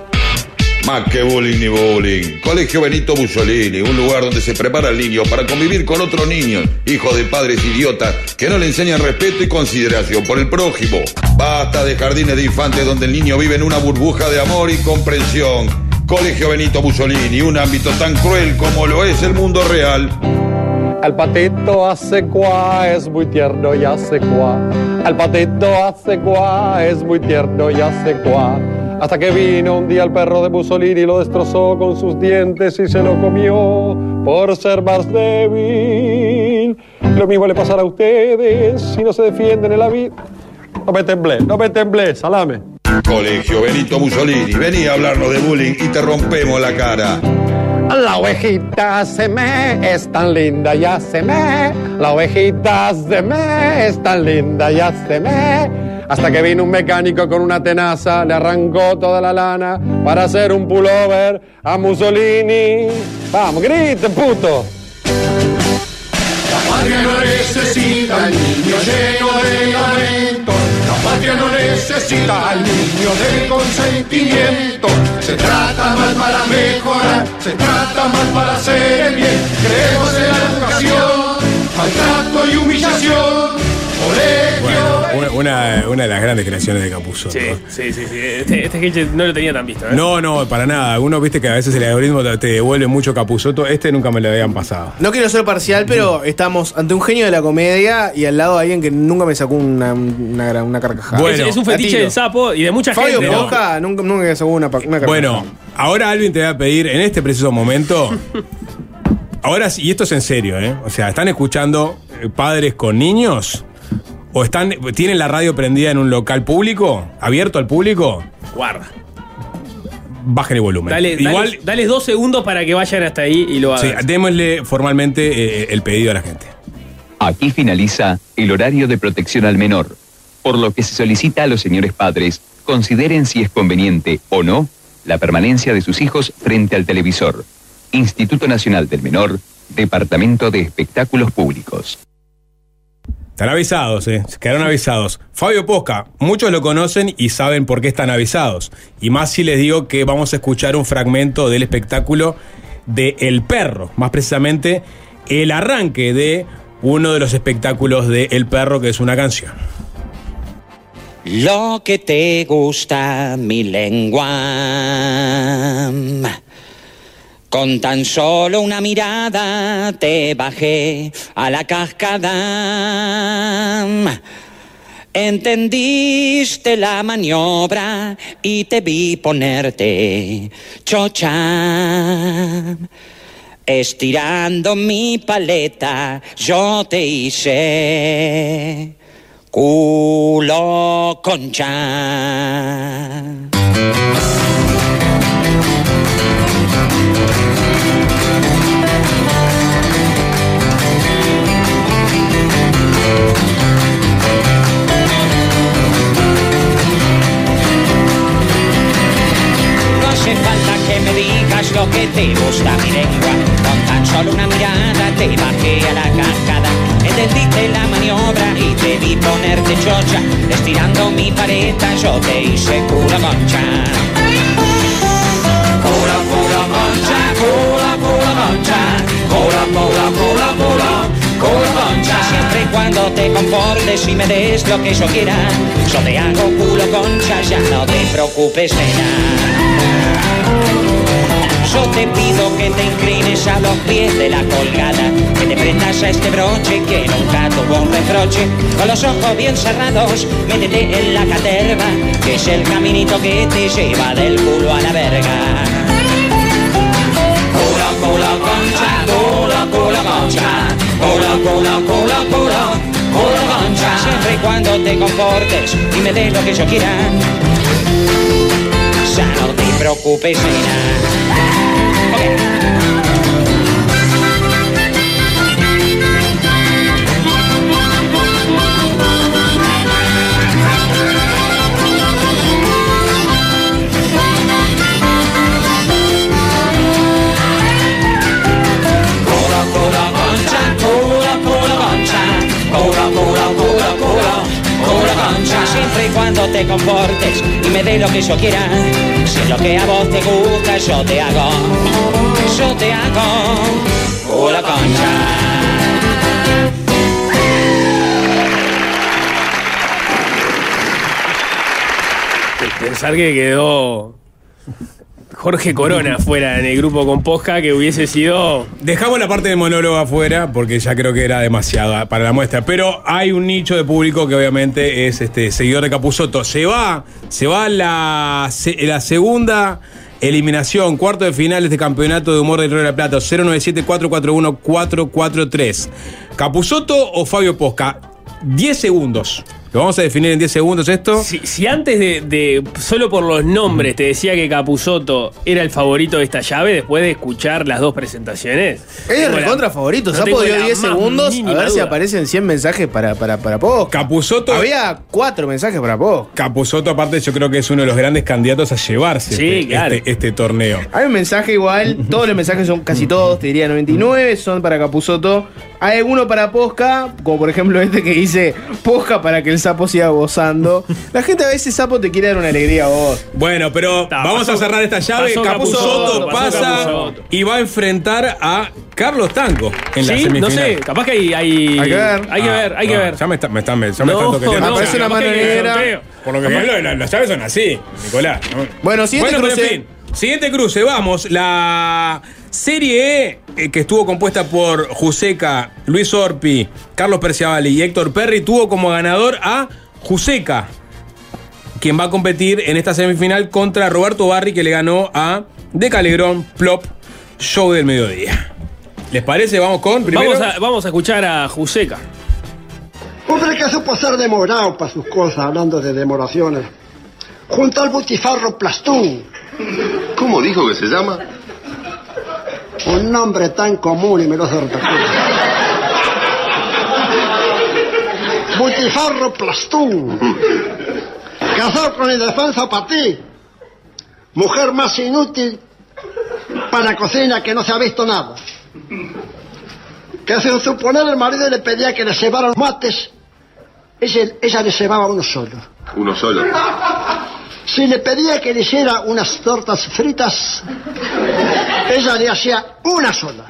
Más que bullying ni bullying. Colegio Benito Mussolini, un lugar donde se prepara al niño para convivir con otros niños, hijos de padres idiotas que no le enseñan respeto y consideración por el prójimo. Basta de jardines de infantes donde el niño vive en una burbuja de amor y comprensión. Colegio Benito Mussolini, un ámbito tan cruel como lo es el mundo real. El patito hace cuá, es muy tierno y hace cuá. El patito hace cuá, es muy tierno y hace cuá. Hasta que vino un día el perro de Mussolini y lo destrozó con sus dientes y se lo comió por ser más débil. Lo mismo le pasará a ustedes si no se defienden en la vida. No me temblé, no me temblé, salame. Colegio Benito Mussolini, vení a hablarnos de bullying y te rompemos la cara. La ovejita se me es tan linda, ya se me. La ovejita se me es tan linda, ya se me. Hasta que vino un mecánico con una tenaza, le arrancó toda la lana para hacer un pullover a Mussolini. Vamos, grite, puto. La patria no necesita al niño lleno de lamento. La patria no necesita al niño de consentimiento. Se trata mal para mejorar, se trata mal para hacer el bien. Creemos en la educación, maltrato y humillación. Bueno, una, una, de las grandes creaciones de Capuzzo. Sí, sí, sí. sí. Este, este sketch no lo tenía tan visto. ¿eh? No, no, para nada. Uno viste que a veces el algoritmo te- devuelve mucho Capuzotto. Este nunca me lo habían pasado. No quiero ser parcial, pero estamos ante un genio de la comedia y al lado de alguien que nunca me sacó una, una, una carcajada. es, es un fetiche del sapo y de mucha Fabio gente. ¿no? Posca nunca, nunca me sacó una, carcajada. Bueno, ahora Alvin te va a pedir en este preciso momento. Ahora sí, y esto es en serio, ¿eh? O sea, ¿están escuchando eh, padres con niños? ¿O están, tienen la radio prendida en un local público? ¿Abierto al público? Guarda. Bajen el volumen. Dale, Igual, dale, dales dos segundos para que vayan hasta ahí y lo sí, hagan. démosle formalmente eh, el pedido a la gente. Aquí finaliza el horario de protección al menor, por lo que se solicita a los señores padres consideren si es conveniente o no la permanencia de sus hijos frente al televisor. Instituto Nacional del Menor, Departamento de Espectáculos Públicos. Están avisados, ¿eh? Se quedaron avisados. Fabio Posca, muchos lo conocen y saben por qué están avisados. Y más si les digo que vamos a escuchar un fragmento del espectáculo de El Perro. Más precisamente, el arranque de uno de los espectáculos de El Perro, que es una canción. Lo que te gusta, mi lengua. Con tan solo una mirada te bajé a la cascada. Entendiste la maniobra y te vi ponerte chocha. Estirando mi paleta, yo te hice culo concha. Gusta mi lengua. Con tan solo una mirada te bajé a la cascada. Entendiste la maniobra y te vi ponerte chocha. Estirando mi paleta yo te hice cura concha. Cura concha. Cura, cura, cura, cura. Cura concha. Siempre y cuando te comportes y me des lo que yo quiera. Yo te hago culo concha, ya no te preocupes nena. Yo te pido que te inclines a los pies de la colgada, que te prendas a este broche que nunca tuvo un reproche. Con los ojos bien cerrados, métete en la caterva, que es el caminito que te lleva del culo a la verga. Cula, cula, cula, cula, cula, concha. Siempre y cuando te comportes y me des lo que yo quiera, ya no te preocupes, nena. Cola, cuando te comportes y me dé lo que yo quiera, si lo que a vos te gusta, yo te hago, yo te hago, cola, concha. Pensar que quedó Jorge Corona fuera en el grupo con Posca, que hubiese sido. Dejamos la parte de monólogo afuera porque ya creo que era demasiada para la muestra. Pero hay un nicho de público que obviamente es este seguidor de Capuzoto. Se va, se va la, la segunda eliminación, cuarto de final de este campeonato de humor del Río de la Plata. 097-441-443. ¿Capuzoto o Fabio Posca? 10 segundos. Lo vamos a definir en 10 segundos esto. Si, si antes de, de- solo por los nombres te decía que Capuzoto era el favorito de esta llave, después de escuchar las dos presentaciones. Es tengo la- recontra favorito. no Se ha podido la 10 más segundos. A ver si aparecen 100 mensajes para, para, para vos. Capuzoto. Había 4 mensajes para vos. Capuzoto, aparte, yo creo que es uno de los grandes candidatos a llevarse Sí, este, claro. este- este torneo. Hay un mensaje igual, todos los mensajes son casi todos, te diría 99, son para Capuzoto. Hay alguno para Posca, como por ejemplo este que dice Posca para que el sapo siga gozando. La gente a veces sapo te quiere dar una alegría a vos. Bueno, pero vamos a cerrar esta llave. pasó pasa y va a enfrentar a Carlos Tanco en la Sí, semifinal. no sé, capaz que hay. Hay, Hay que ver. Hay que Ah, ver, hay que ver. Ya me está, me está, me, ya me No, están toqueteando. no, Aparece una mano negra. Por lo que la- las llaves son así, Nicolás. ¿no? Bueno, siguiente Bueno, pero cruce. Siguiente cruce, vamos. La Serie E, eh, que estuvo compuesta por Juseca, Luis Orpi, Carlos Perciavali y Héctor Perry, tuvo como ganador a Juseca, quien va a competir en esta semifinal contra Roberto Barri, que le ganó a De Calegrón, Plop, Show del Mediodía. ¿Les parece? Vamos con primero. Vamos a, vamos a escuchar a Juseca. Hombre que supo ser demorado para sus cosas, hablando de demoraciones. Junto al butifarro Plastún, ¿Cómo dijo que se llama? un nombre tan común y me lo. Butifarro Plastún, casado con para ti. Mujer más inútil para cocina que no se ha visto nada. Que sin suponer el marido le pedía que le cebara los mates, ella, ella le cebaba uno solo. Uno solo. Si le pedía que le hiciera unas tortas fritas, ella le hacía una sola.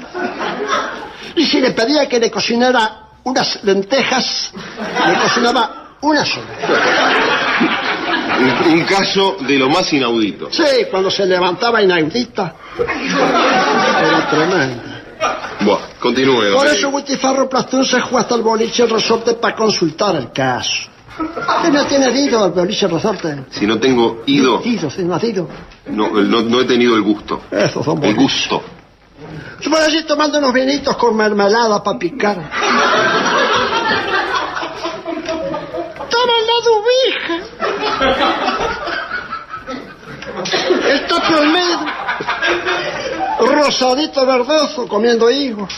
Y si le pedía que le cocinara unas lentejas, le cocinaba una sola. Un, caso de lo más inaudito. Sí, cuando se levantaba inaudita. Era tremendo. Buah, continúe. Por eso Butifarro Plastún se fue hasta el boliche resorte para consultar el caso. ¿Qué no tiene ido al resorte? Si no tengo ido, no has ido. no, no, no he tenido el gusto. Esos son El gusto. Yo por allí tomando unos vinitos con mermelada para picar. ¡Toman la dubija! Está por medio. Rosadito verdoso comiendo higos.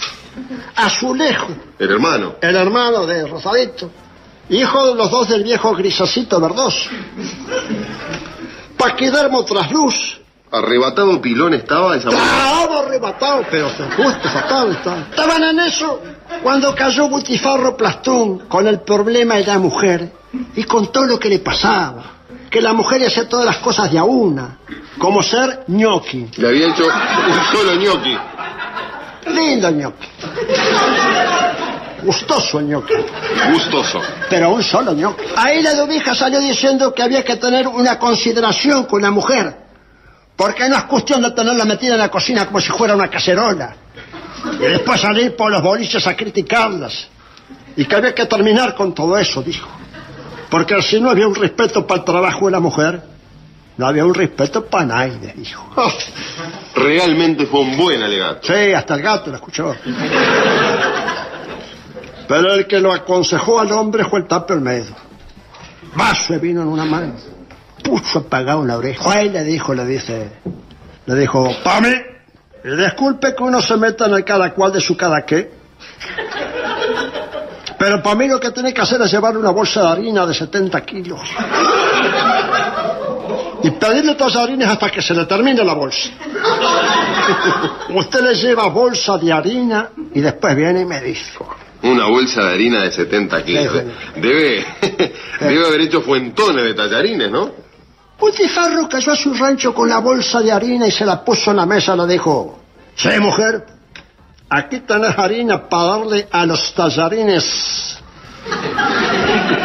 Azulejo, El hermano. el hermano de Rosadito. Hijo de los dos del viejo grisacito verdoso. Paquidermo trasluz. Arrebatado pilón estaba esa mujer. Estaba arrebatado, pero se justo sacado estaba. Estaban en eso cuando cayó Butifarro Plastún con el problema de la mujer y con todo lo que le pasaba. Que la mujer hacía todas las cosas de a una, como ser ñoqui. Le había hecho un solo ñoqui. Lindo ñoqui. Gustoso ñoqui. Gustoso. Pero un solo ñoqui. Ahí la dubija salió diciendo que había que tener una consideración con la mujer. Porque no es cuestión de tenerla metida en la cocina como si fuera una cacerola. Y después salir por los boliches a criticarlas. Y que había que terminar con todo eso, dijo. Porque si no había un respeto para el trabajo de la mujer, no había un respeto para nadie, dijo. Realmente fue un buen alegato. Sí, hasta el gato lo escuchó. Pero el que lo aconsejó al hombre fue el tape Olmedo. Vaso de vino en una mano. Puso apagado en la oreja. Ahí le dijo, le dice, le dijo, Pame, disculpe que uno se meta en el cada cual de su cada qué. Pero para mí lo que tiene que hacer es llevar una bolsa de harina de 70 kilos. Y pedirle tallarines hasta que se le termine la bolsa. Usted le lleva bolsa de harina y después viene y me dice. Una bolsa de harina de 70 kilos. Debe, debe haber hecho fuentones de tallarines, ¿no? Butifarro cayó a su rancho con la bolsa de harina y se la puso en la mesa. Le dijo, sí, mujer, aquí tenés harina para darle a los tallarines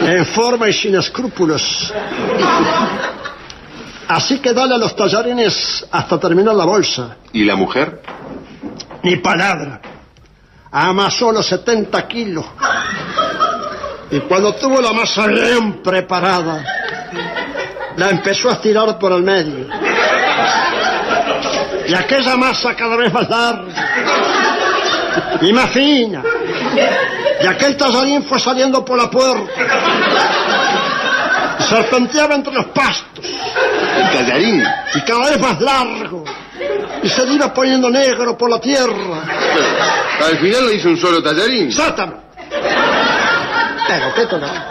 en forma y sin escrúpulos. Así que dale a los tallarines hasta terminar la bolsa. ¿Y la mujer? Ni palabra. Amasó los 70 kilos. Y cuando tuvo la masa bien preparada, la empezó a estirar por el medio. Y aquella masa cada vez más larga y más fina. Y aquel tallarín fue saliendo por la puerta. Y serpenteaba entre los pastos. ¿El tallarín? Y cada vez más largo. Y se iba poniendo negro por la tierra. Al final le hizo un solo tallarín. Exactamente. Pero qué tonal.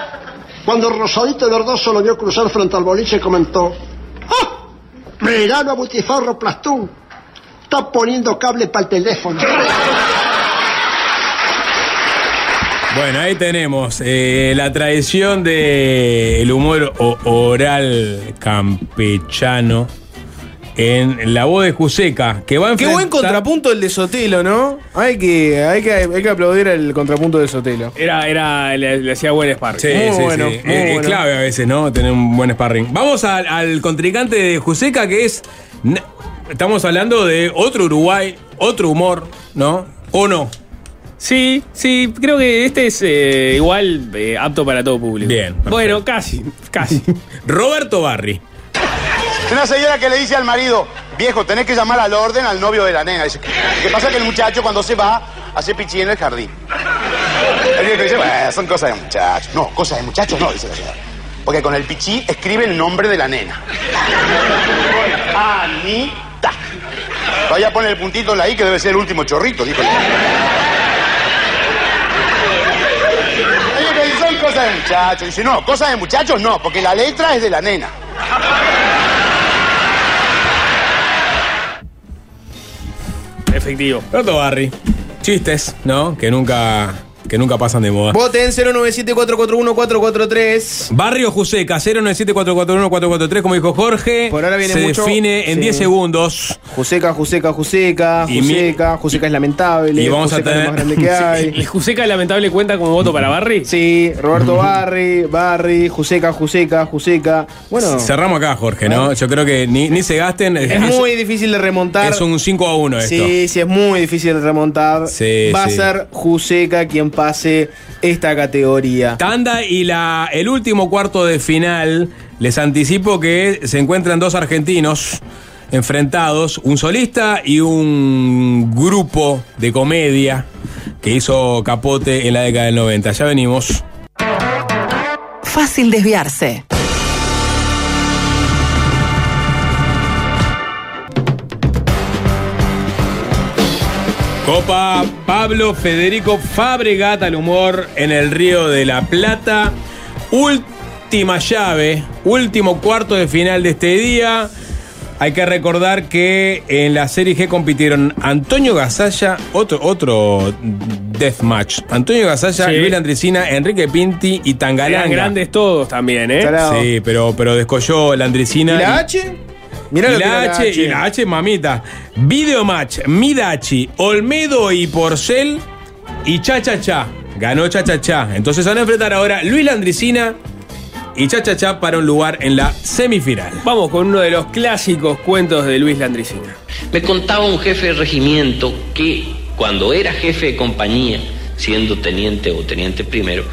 Cuando Rosadito Verdoso lo vio cruzar frente al boliche, comentó: ¡Ah! Miralo a Butifarro Plastún. Está poniendo cable para el teléfono. Bueno, ahí tenemos eh, la tradición del humor oral campechano en la voz de Juseca, que va a Qué buen enfrentar- contrapunto el de Sotelo, ¿no? Hay que, hay que, hay que aplaudir el contrapunto de Sotelo. Era, era, le, le hacía buen sparring. Sí, Muy sí, bueno, sí. muy Es- bueno. clave a veces, ¿no? Tener un buen sparring. Vamos al, al contrincante de Juseca, que es. Estamos hablando de otro Uruguay, otro humor, ¿no? ¿O no? Sí, sí, creo que este es eh, igual eh, apto para todo público. Bien, perfecto. Bueno, casi, casi. Roberto Barri. Una señora que le dice al marido, viejo, tenés que llamar al orden al novio de la nena. Dice, ¿qué pasa que el muchacho cuando se va hace pichí en el jardín? El viejo dice, bueno, son cosas de muchachos. No, cosas de muchachos no, dice la señora. Porque con el pichí escribe el nombre de la nena. Anita. Vaya a poner el puntito en la I que debe ser el último chorrito, dijo el son cosas de muchachos. Dice, no, cosas de muchachos no, porque la letra es de la nena. Efectivo. Roberto Barri. Chistes, ¿no? Que nunca, que nunca pasan de moda. Voten 097-441-443. Barrio Juseca, 097-441-443, como dijo Jorge. Por ahora viene se mucho. define en Sí. 10 segundos. Juseca, Juseca, Juseca, Y mi- Juseca, Juseca es lamentable. Y vamos a Juseca es lo tener- más grande que hay. ¿El Juseca lamentable cuenta como voto para Barry? Sí, Roberto Barri, Barri, Juseca, Juseca, Juseca. Bueno, Cerramos acá, Jorge, ¿no? Yo creo que ni, ni se gasten. es muy difícil de remontar. Es un 5 a 1 esto. Sí, sí, es muy difícil de remontar. Sí, Va sí. a ser Juseca quien pase esta categoría. Tanda y la, el último cuarto de final, les anticipo que se encuentran dos argentinos enfrentados, un solista y un grupo de comedia que hizo Capote en la década del 90. Ya venimos. Fácil desviarse. Copa Pablo Federico Fabregat al humor en el Río de la Plata. Última llave, último cuarto de final de este día. Hay que recordar que en la Serie G compitieron Antonio Gasalla, otro, otro deathmatch. Antonio Gasalla, Sí. Luis Landricina, Enrique Pinti y Tangalanga. Eran grandes todos también, ¿eh? Sí, pero, pero descolló Landricina. ¿Y la H? Mirá y lo que la H, y la H, mamita. Videomatch, Midachi, Olmedo y Porcel y Cha Cha Cha. Ganó Cha Cha Cha. Entonces van a enfrentar ahora Luis Landricina y Cha Cha Cha para un lugar en la semifinal. Vamos con uno de los clásicos cuentos de Luis Landricina. Me contaba un jefe de regimiento que cuando era jefe de compañía, siendo teniente o teniente primero,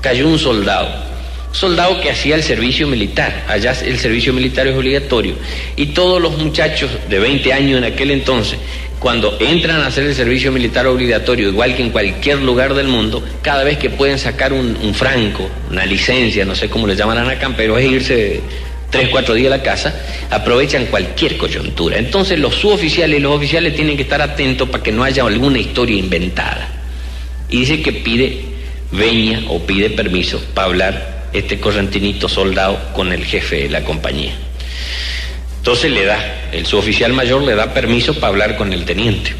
cayó un soldado. Soldado que hacía el servicio militar. Allá el servicio militar es obligatorio. Y todos los muchachos de 20 años en aquel entonces, cuando entran a hacer el servicio militar obligatorio, igual que en cualquier lugar del mundo, cada vez que pueden sacar un, franco, una licencia, no sé cómo le llamarán acá, pero es irse tres, cuatro días a la casa, aprovechan cualquier coyuntura. Entonces los suboficiales y los oficiales tienen que estar atentos para que no haya alguna historia inventada. Y dice que pide veña o pide permiso para hablar este correntinito soldado con el jefe de la compañía. Entonces le da, el suboficial mayor le da permiso para hablar con el teniente.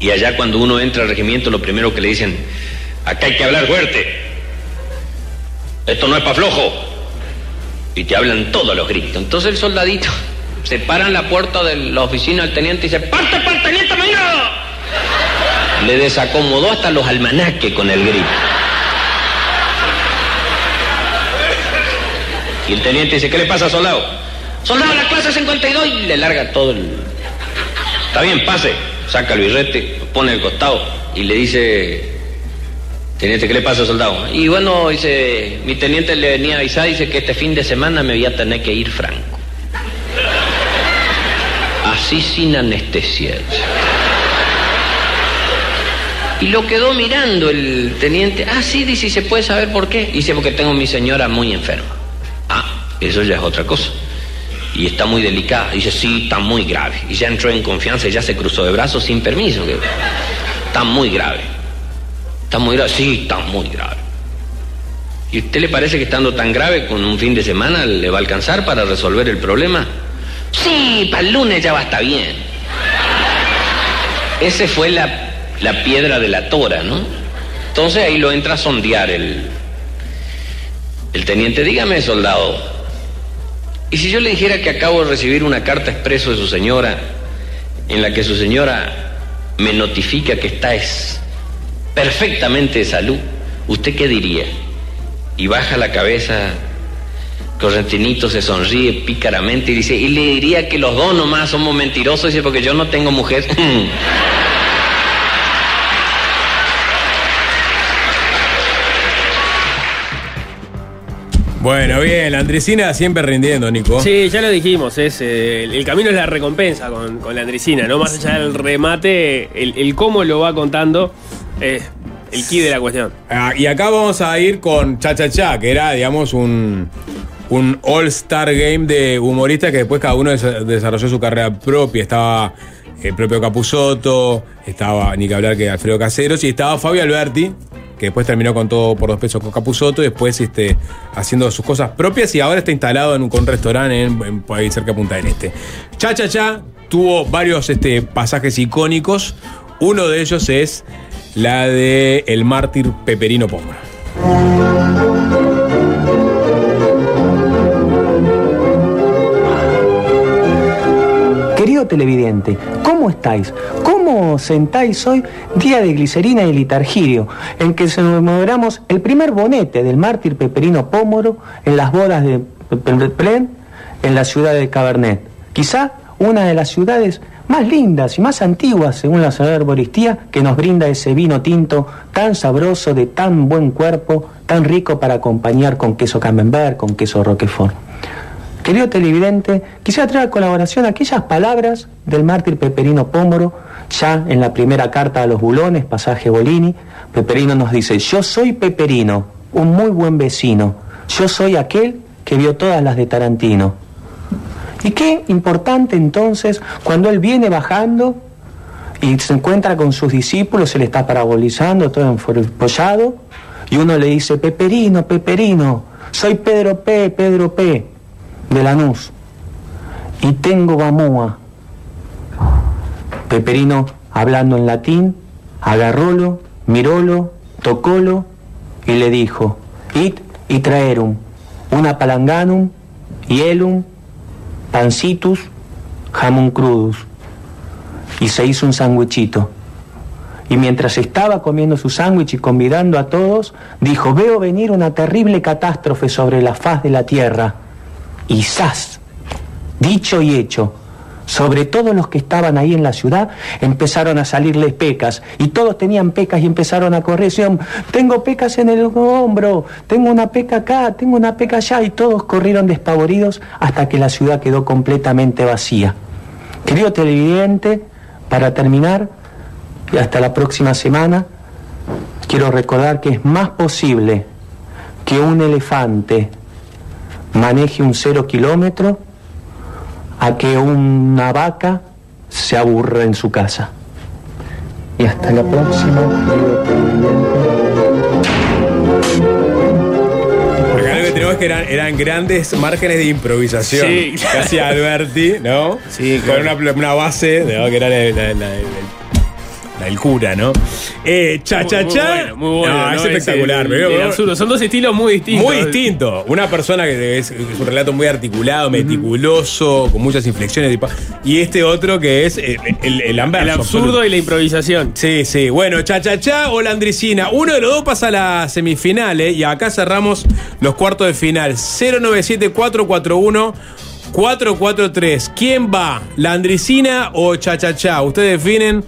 Y allá cuando uno entra al regimiento, lo primero que le dicen, acá hay que hablar fuerte. Esto no es para flojo y te hablan todos los gritos. Entonces el soldadito se para en la puerta de la oficina del teniente y dice, ¡Parte para el teniente mañana! Le desacomodó hasta los almanaques con el grito. Y el teniente dice, ¿qué le pasa, soldado? Soldado, la clase 52 y le larga todo el... Está bien, pase. Saca el birrete, lo pone al costado y le dice... Teniente, ¿qué le pasa, soldado? Y bueno, dice, mi teniente le venía a avisar, dice que este fin de semana me voy a tener que ir franco. Así sin anestesia. Y lo quedó mirando el teniente. Ah, sí, dice, ¿y se puede saber por qué? Dice, porque tengo a mi señora muy enferma. Eso ya es otra cosa. Y está muy delicada. Dice, sí, está muy grave. Y ya entró en confianza y ya se cruzó de brazos sin permiso. Está muy grave. Está muy grave. Sí, está muy grave. ¿Y usted le parece que estando tan grave con un fin de semana le va a alcanzar para resolver el problema? Sí, para el lunes ya va a estar bien. Ese fue la, la piedra de la tora, ¿no? Entonces ahí lo entra a sondear el, el teniente. Dígame, soldado, ¿y si yo le dijera que acabo de recibir una carta expreso de su señora en la que su señora me notifica que está es perfectamente de salud? ¿Usted qué diría? Y baja la cabeza, Correntinito se sonríe pícaramente y dice, y le diría que los dos nomás somos mentirosos, dice, porque yo no tengo mujer. Bueno, bien, la Andresina siempre rindiendo, Nico. Sí, ya lo dijimos, es, eh, el, el camino es la recompensa con, con la Andresina, ¿no? Más allá del remate, el, el cómo lo va contando es el key de la cuestión. Ah, y acá vamos a ir con Cha Cha Cha, que era, digamos, un, un all-star game de humoristas que después cada uno des- desarrolló su carrera propia. Estaba el propio Capusotto, estaba ni que hablar que Alfredo Caseros, y estaba Fabio Alberti, que después terminó con todo por dos pesos con Capusotto, y después este, haciendo sus cosas propias, y ahora está instalado en un, con restaurante en, en- ahí cerca de Punta del Este. Cha Cha Cha tuvo varios este, pasajes icónicos. Uno de ellos es la de El mártir Peperino Pómora. Querido televidente, ¿cómo estáis? ¿Cómo sentáis hoy, día de glicerina y litargirio, en que celebramos el primer bonete del mártir Peperino Pómoro en las bodas de Plen en la ciudad de Cabernet? Quizá una de las ciudades más lindas y más antiguas, según la señora Boristía, que nos brinda ese vino tinto tan sabroso, de tan buen cuerpo, tan rico para acompañar con queso camembert, con queso roquefort. Querido televidente, quisiera traer a colaboración aquellas palabras del mártir Peperino Pómoro, ya en la primera carta a los bulones, pasaje Bolini. Peperino nos dice, yo soy Peperino, un muy buen vecino, yo soy aquel que vio todas las de Tarantino. Y qué importante entonces cuando él viene bajando y se encuentra con sus discípulos, se le está parabolizando, todo empollado, y uno le dice, Peperino, Peperino, soy Pedro P, Pedro P, de Lanús, y tengo Bamúa. Peperino, hablando en latín, agarrólo, mirólo, tocólo, y le dijo, It y traerum, una palanganum, hielum, pancitus, jamón crudus. Y se hizo un sándwichito. Y mientras estaba comiendo su sándwich y convidando a todos, dijo, veo venir una terrible catástrofe sobre la faz de la tierra. Y ¡zas! Dicho y hecho, sobre todos los que estaban ahí en la ciudad, empezaron a salirles pecas. Y todos tenían pecas y empezaron a correr. Decían, tengo pecas en el hombro, tengo una peca acá, tengo una peca allá. Y todos corrieron despavoridos hasta que la ciudad quedó completamente vacía. Querido televidente, para terminar, y hasta la próxima semana, quiero recordar que es más posible que un elefante maneje un cero kilómetro a que una vaca se aburra en su casa. Y hasta la próxima, Acá lo que tenemos es que eran, eran grandes márgenes de improvisación. Sí, hacía Alberti, ¿no? Sí, Con una, una base, ¿no? que era la, la- la- la- la del cura, ¿no? Eh, cha, cha, Muy cha. bueno, muy bueno, No, es espectacular. el- pero- el absurdo. Son dos estilos muy distintos. Muy distinto. Una persona que es, es un relato muy articulado, meticuloso, con muchas inflexiones. y este otro que es el, el, el anverso, El absurdo absoluto. y la improvisación. Sí, sí. Bueno, cha cha cha o la Andricina. Uno de los dos pasa a las semifinales y acá cerramos los cuartos de final. 097-441 4-4-3. ¿Quién va? ¿Landricina o Cha-Cha-Cha? Ustedes definen.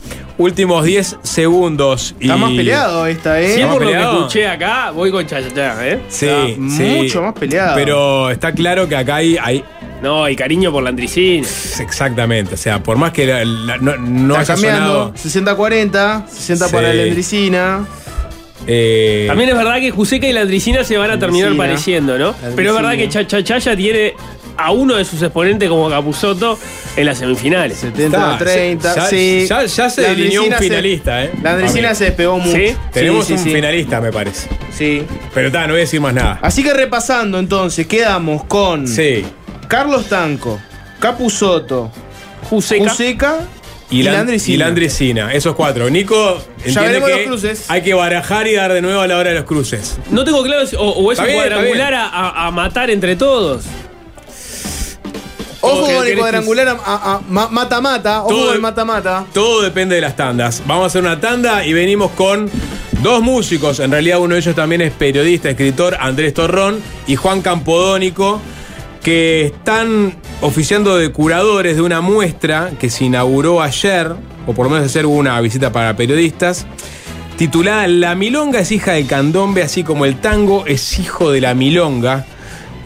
Últimos 10 segundos. Está más peleado esta, ¿eh? Sí, ¿Está por lo que escuché acá, voy con Chachachá, ¿eh? Sí, Está sí. mucho más peleado. Pero está claro que acá hay. hay No, y cariño por la Andricina. exactamente. O sea, por más que la- la- no, no Está haya cambiando. sonado. 60-40, 60 para la Endricina. eh, También es verdad que Juseca y la Andricina se van a terminar Andricina. pareciendo, ¿no? Pero es verdad que Andricina. Chachachá ya tiene a uno de sus exponentes como Capuzotto en las semifinales. 70 Está, 30, ya- sí. ya- ya se delineó un se- finalista, ¿eh? La mí. se despegó mucho. ¿Sí? tenemos sí, un sí. finalista, me parece. Sí. Pero está, no voy a decir más nada. Así que repasando entonces, quedamos con Sí. Carlos Tanco, Capuzotto, Juseca. Juseca Y, y, la, y la Andricina, esos cuatro. Nico entiende veremos que los cruces. hay que barajar y dar de nuevo a la hora de los cruces. No tengo claro si- o, o es Está un bien, cuadrangular a matar entre todos. Ojo ¿Qué con el cuadrangular mata-mata. Ojo con el mata-mata. Todo depende de las tandas. Vamos a hacer una tanda y venimos con dos músicos. En realidad uno de ellos también es periodista, escritor, Andrés Torrón y Juan Campodónico, que están oficiando de curadores de una muestra que se inauguró ayer, o por lo menos hacer una visita para periodistas, titulada La Milonga es hija del candombe, así como el tango es hijo de la milonga.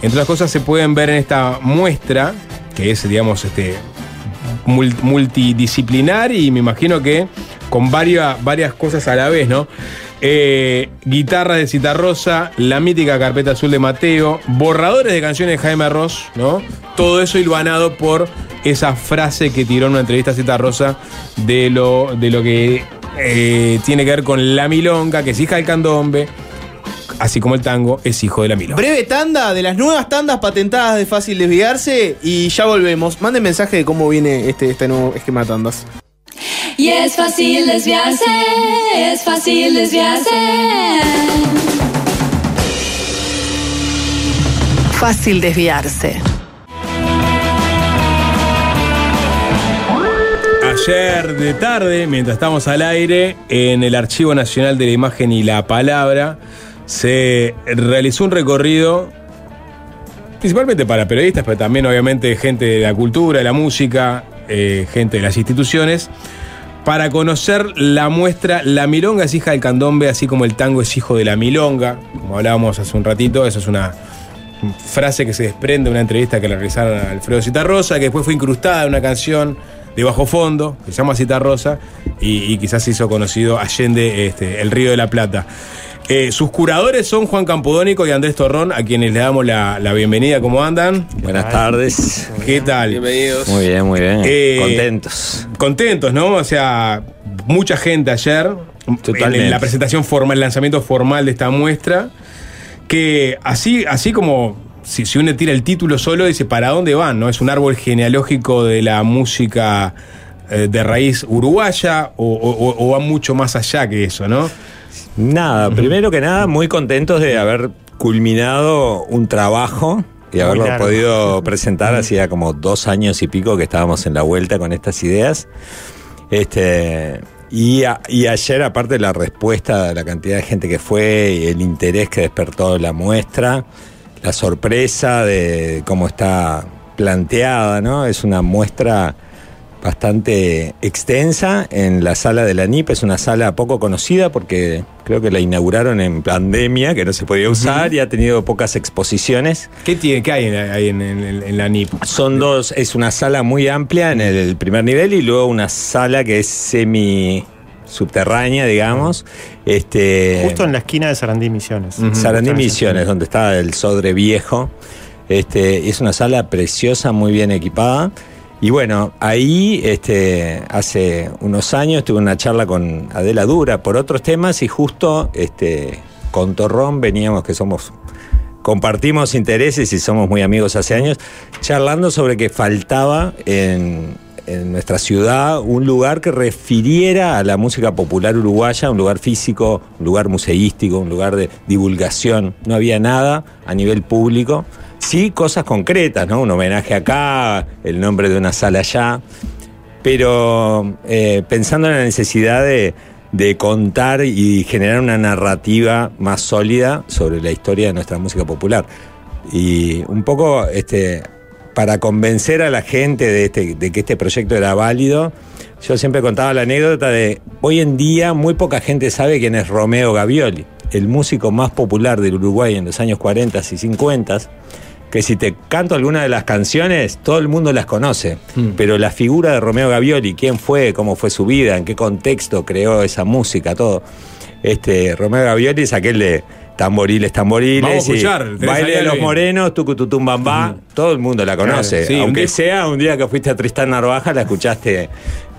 Entre las cosas se pueden ver en esta muestra, que es, digamos, este, mul- multidisciplinar y me imagino que con varias, varias cosas a la vez, ¿no? Eh, guitarra de Citarrosa, la mítica carpeta azul de Mateo, borradores de canciones de Jaime Ross, ¿no? Todo eso hilvanado por esa frase que tiró en una entrevista a Citarrosa de lo, de lo que eh, tiene que ver con la milonga, que es hija del candombe, así como el tango es hijo de la milonga. Breve tanda de las nuevas tandas patentadas de fácil desviarse y ya volvemos. Manden mensaje de cómo viene este, este nuevo esquema de tandas. Y es fácil desviarse, es fácil desviarse. Fácil desviarse. Ayer de tarde, mientras estamos al aire, en el Archivo Nacional de la Imagen y la Palabra, se realizó un recorrido, principalmente para periodistas, pero también obviamente gente de la cultura, de la música, eh, gente de las instituciones, para conocer la muestra La Milonga es hija del candombe, así como el tango es hijo de la milonga, como hablábamos hace un ratito, eso es una frase que se desprende de una entrevista que le realizaron a Alfredo Citarrosa, que después fue incrustada en una canción de bajo fondo, que se llama Citarrosa, y, quizás se hizo conocido Allende este, el Río de la Plata. Eh, sus curadores son Juan Campodónico y Andrés Torrón, a quienes le damos la, la bienvenida. ¿Cómo andan? Buenas tardes. ¿Qué tal? Bienvenidos. Muy bien, muy bien. Eh, Contentos. Contentos, ¿no? O sea, mucha gente ayer, Totalmente. en la presentación formal, el lanzamiento formal de esta muestra, que así, así como si, si uno tira el título solo, dice para dónde van, ¿no? Es un árbol genealógico de la música eh, de raíz uruguaya o, o- o va mucho más allá que eso, ¿no? Nada, primero que nada, muy contentos de haber culminado un trabajo y haberlo podido presentar. Hacía como dos años y pico que estábamos en la vuelta con estas ideas. Este. Y, a- y ayer, aparte de la respuesta la cantidad de gente que fue y el interés que despertó la muestra, la sorpresa de cómo está planteada, ¿no? Es una muestra bastante extensa en la sala de la NIP. Es una sala poco conocida porque creo que la inauguraron en pandemia, que no se podía usar y ha tenido pocas exposiciones. ¿Qué, tiene, qué hay en, ahí en- en- en la NIP? Son dos, es una sala muy amplia en el primer nivel y luego una sala que es semi subterránea, digamos. Este, Justo en la esquina de Sarandí Misiones. Sarandí Misiones, donde está el Sodre Viejo. Este, es una sala preciosa, muy bien equipada. Y bueno, ahí este, hace unos años tuve una charla con Adela Dura por otros temas y justo este, con Torrón veníamos, que somos, compartimos intereses y somos muy amigos hace años, charlando sobre que faltaba en, en nuestra ciudad un lugar que refiriera a la música popular uruguaya, un lugar físico, un lugar museístico, un lugar de divulgación. No había nada a nivel público. Sí, cosas concretas, ¿no? Un homenaje acá, el nombre de una sala allá. Pero eh, pensando en la necesidad de, de contar y generar una narrativa más sólida sobre la historia de nuestra música popular. Y un poco este, para convencer a la gente de, este, de que este proyecto era válido, yo siempre contaba la anécdota de hoy en día muy poca gente sabe quién es Romeo Gavioli, el músico más popular del Uruguay en los años 40 y 50, que si te canto alguna de las canciones, todo el mundo las conoce, pero la figura de Romeo Gavioli, quién fue, cómo fue su vida, en qué contexto creó esa música, todo. Este, Romeo Gavioli es aquel de tamboriles, tamboriles. Vamos a escuchar, Baile de los morenos, tucututum bambá. Todo el mundo la conoce. Claro, sí, un Aunque sea un día que fuiste a Tristán Narvaja, la escuchaste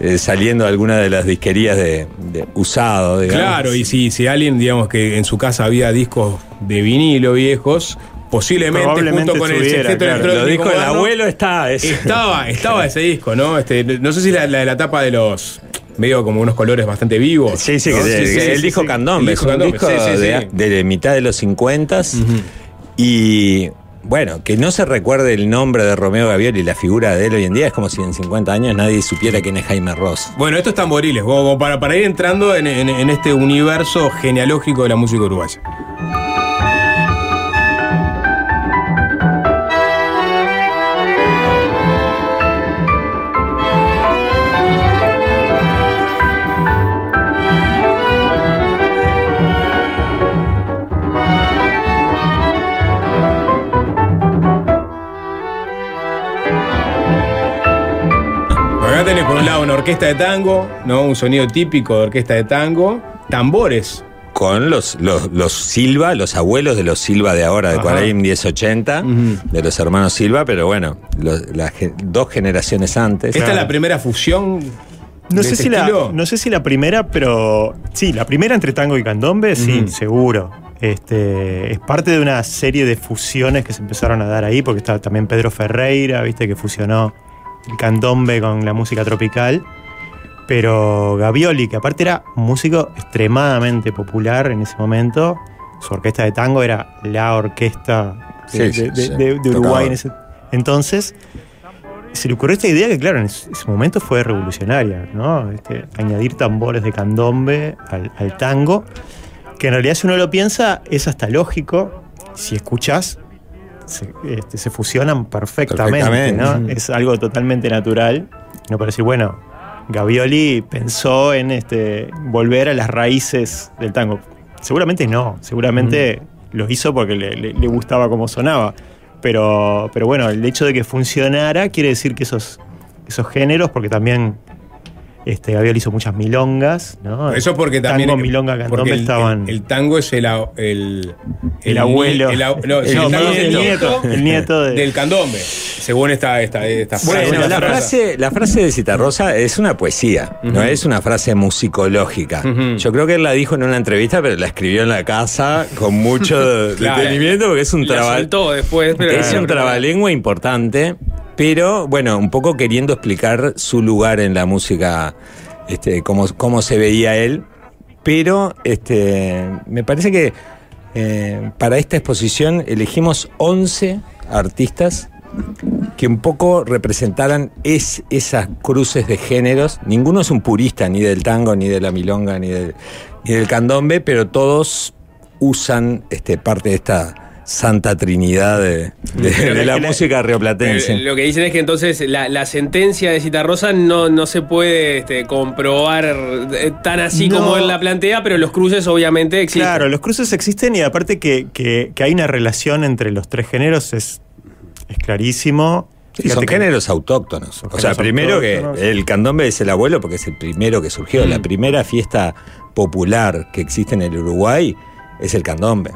eh, saliendo de alguna de las disquerías de, de usado. digamos. Claro, y si, si alguien, digamos, que en su casa había discos de vinilo viejos, posiblemente junto con el sexteto claro. electrónico Lo dijo el abuelo, está. ese. Estaba, estaba ese disco, ¿no? Este, no sé si la, la de la tapa de los. medio como unos colores bastante vivos. Sí, sí, ¿no? que Sí, sí, sí, dijo sí. Candombe, El es un Candombe, disco sí, sí, de, sí. de mitad de los 50 y bueno, que no se recuerde el nombre de Romeo Gavioli y la figura de él hoy en día es como si en 50 años nadie supiera quién es Jaime Ross. Bueno, estos tamboriles, como, como para, para ir entrando en, en- en este universo genealógico de la música uruguaya. Orquesta de tango, ¿no? Un sonido típico de orquesta de tango. Tambores. Con los, los, los Silva, los abuelos de los Silva de ahora, de. Cuaraim 1080, de los hermanos Silva, pero bueno, los- las dos generaciones antes. Esta es la primera fusión. No sé, este si la, no sé si la primera, pero sí, la primera entre tango y candombe, sí, seguro. Este, es parte de una serie de fusiones que se empezaron a dar ahí, porque está también Pedro Ferreira, viste, que fusionó el candombe con la música tropical. Pero Gavioli, que aparte era un músico extremadamente popular en ese momento, su orquesta de tango era la orquesta de, Sí, sí, de- de- sí. de- de Tocaba. Uruguay en ese entonces. Se le ocurrió esta idea que, claro, en ese momento fue revolucionaria, ¿no? Este, añadir tambores de candombe al, al tango, que en realidad, si uno lo piensa, es hasta lógico. Si escuchas, se, este, se fusionan perfectamente, Perfectamente. ¿no? Es algo totalmente natural. No para decir, bueno, Gavioli pensó en este, volver a las raíces del tango. Seguramente no, seguramente lo hizo porque le, le- le gustaba cómo sonaba. Pero, pero bueno, el hecho de que funcionara quiere decir que esos, esos géneros, porque también este, Gavioli hizo muchas milongas, ¿no? Eso porque también. Tango, milonga, porque candombe el, estaban. El, el tango es el, el, El abuelo. El, no, nieto, el nieto de- del candombe. Según esta, esta, esta frase. Bueno, la frase, la frase de Citarrosa es una poesía, no es una frase musicológica. Yo creo que él la dijo en una entrevista, pero la escribió en la casa con mucho Claro. detenimiento porque es un trabajo. soltó después, pero. Es un trabalengua importante, pero bueno, un poco queriendo explicar su lugar en la música, este, cómo, cómo se veía él. Pero este, me parece que eh, para esta exposición elegimos 11 artistas que un poco representaran es, esas cruces de géneros. Ninguno es un purista ni del tango, ni de la milonga, ni del, ni del candombe, pero todos usan este, parte de esta santa trinidad de, la música rioplatense. Lo que dicen es que entonces la, la sentencia de Citarrosa no, no se puede este, comprobar eh, tan así No. como él la plantea, pero los cruces obviamente existen. Claro, los cruces existen y aparte que, que- que hay una relación entre los tres géneros es, es clarísimo. Sí, son géneros autóctonos. O sea, primero que el candombe es el abuelo porque es el primero que surgió. Mm. La primera fiesta popular que existe en el Uruguay es el candombe,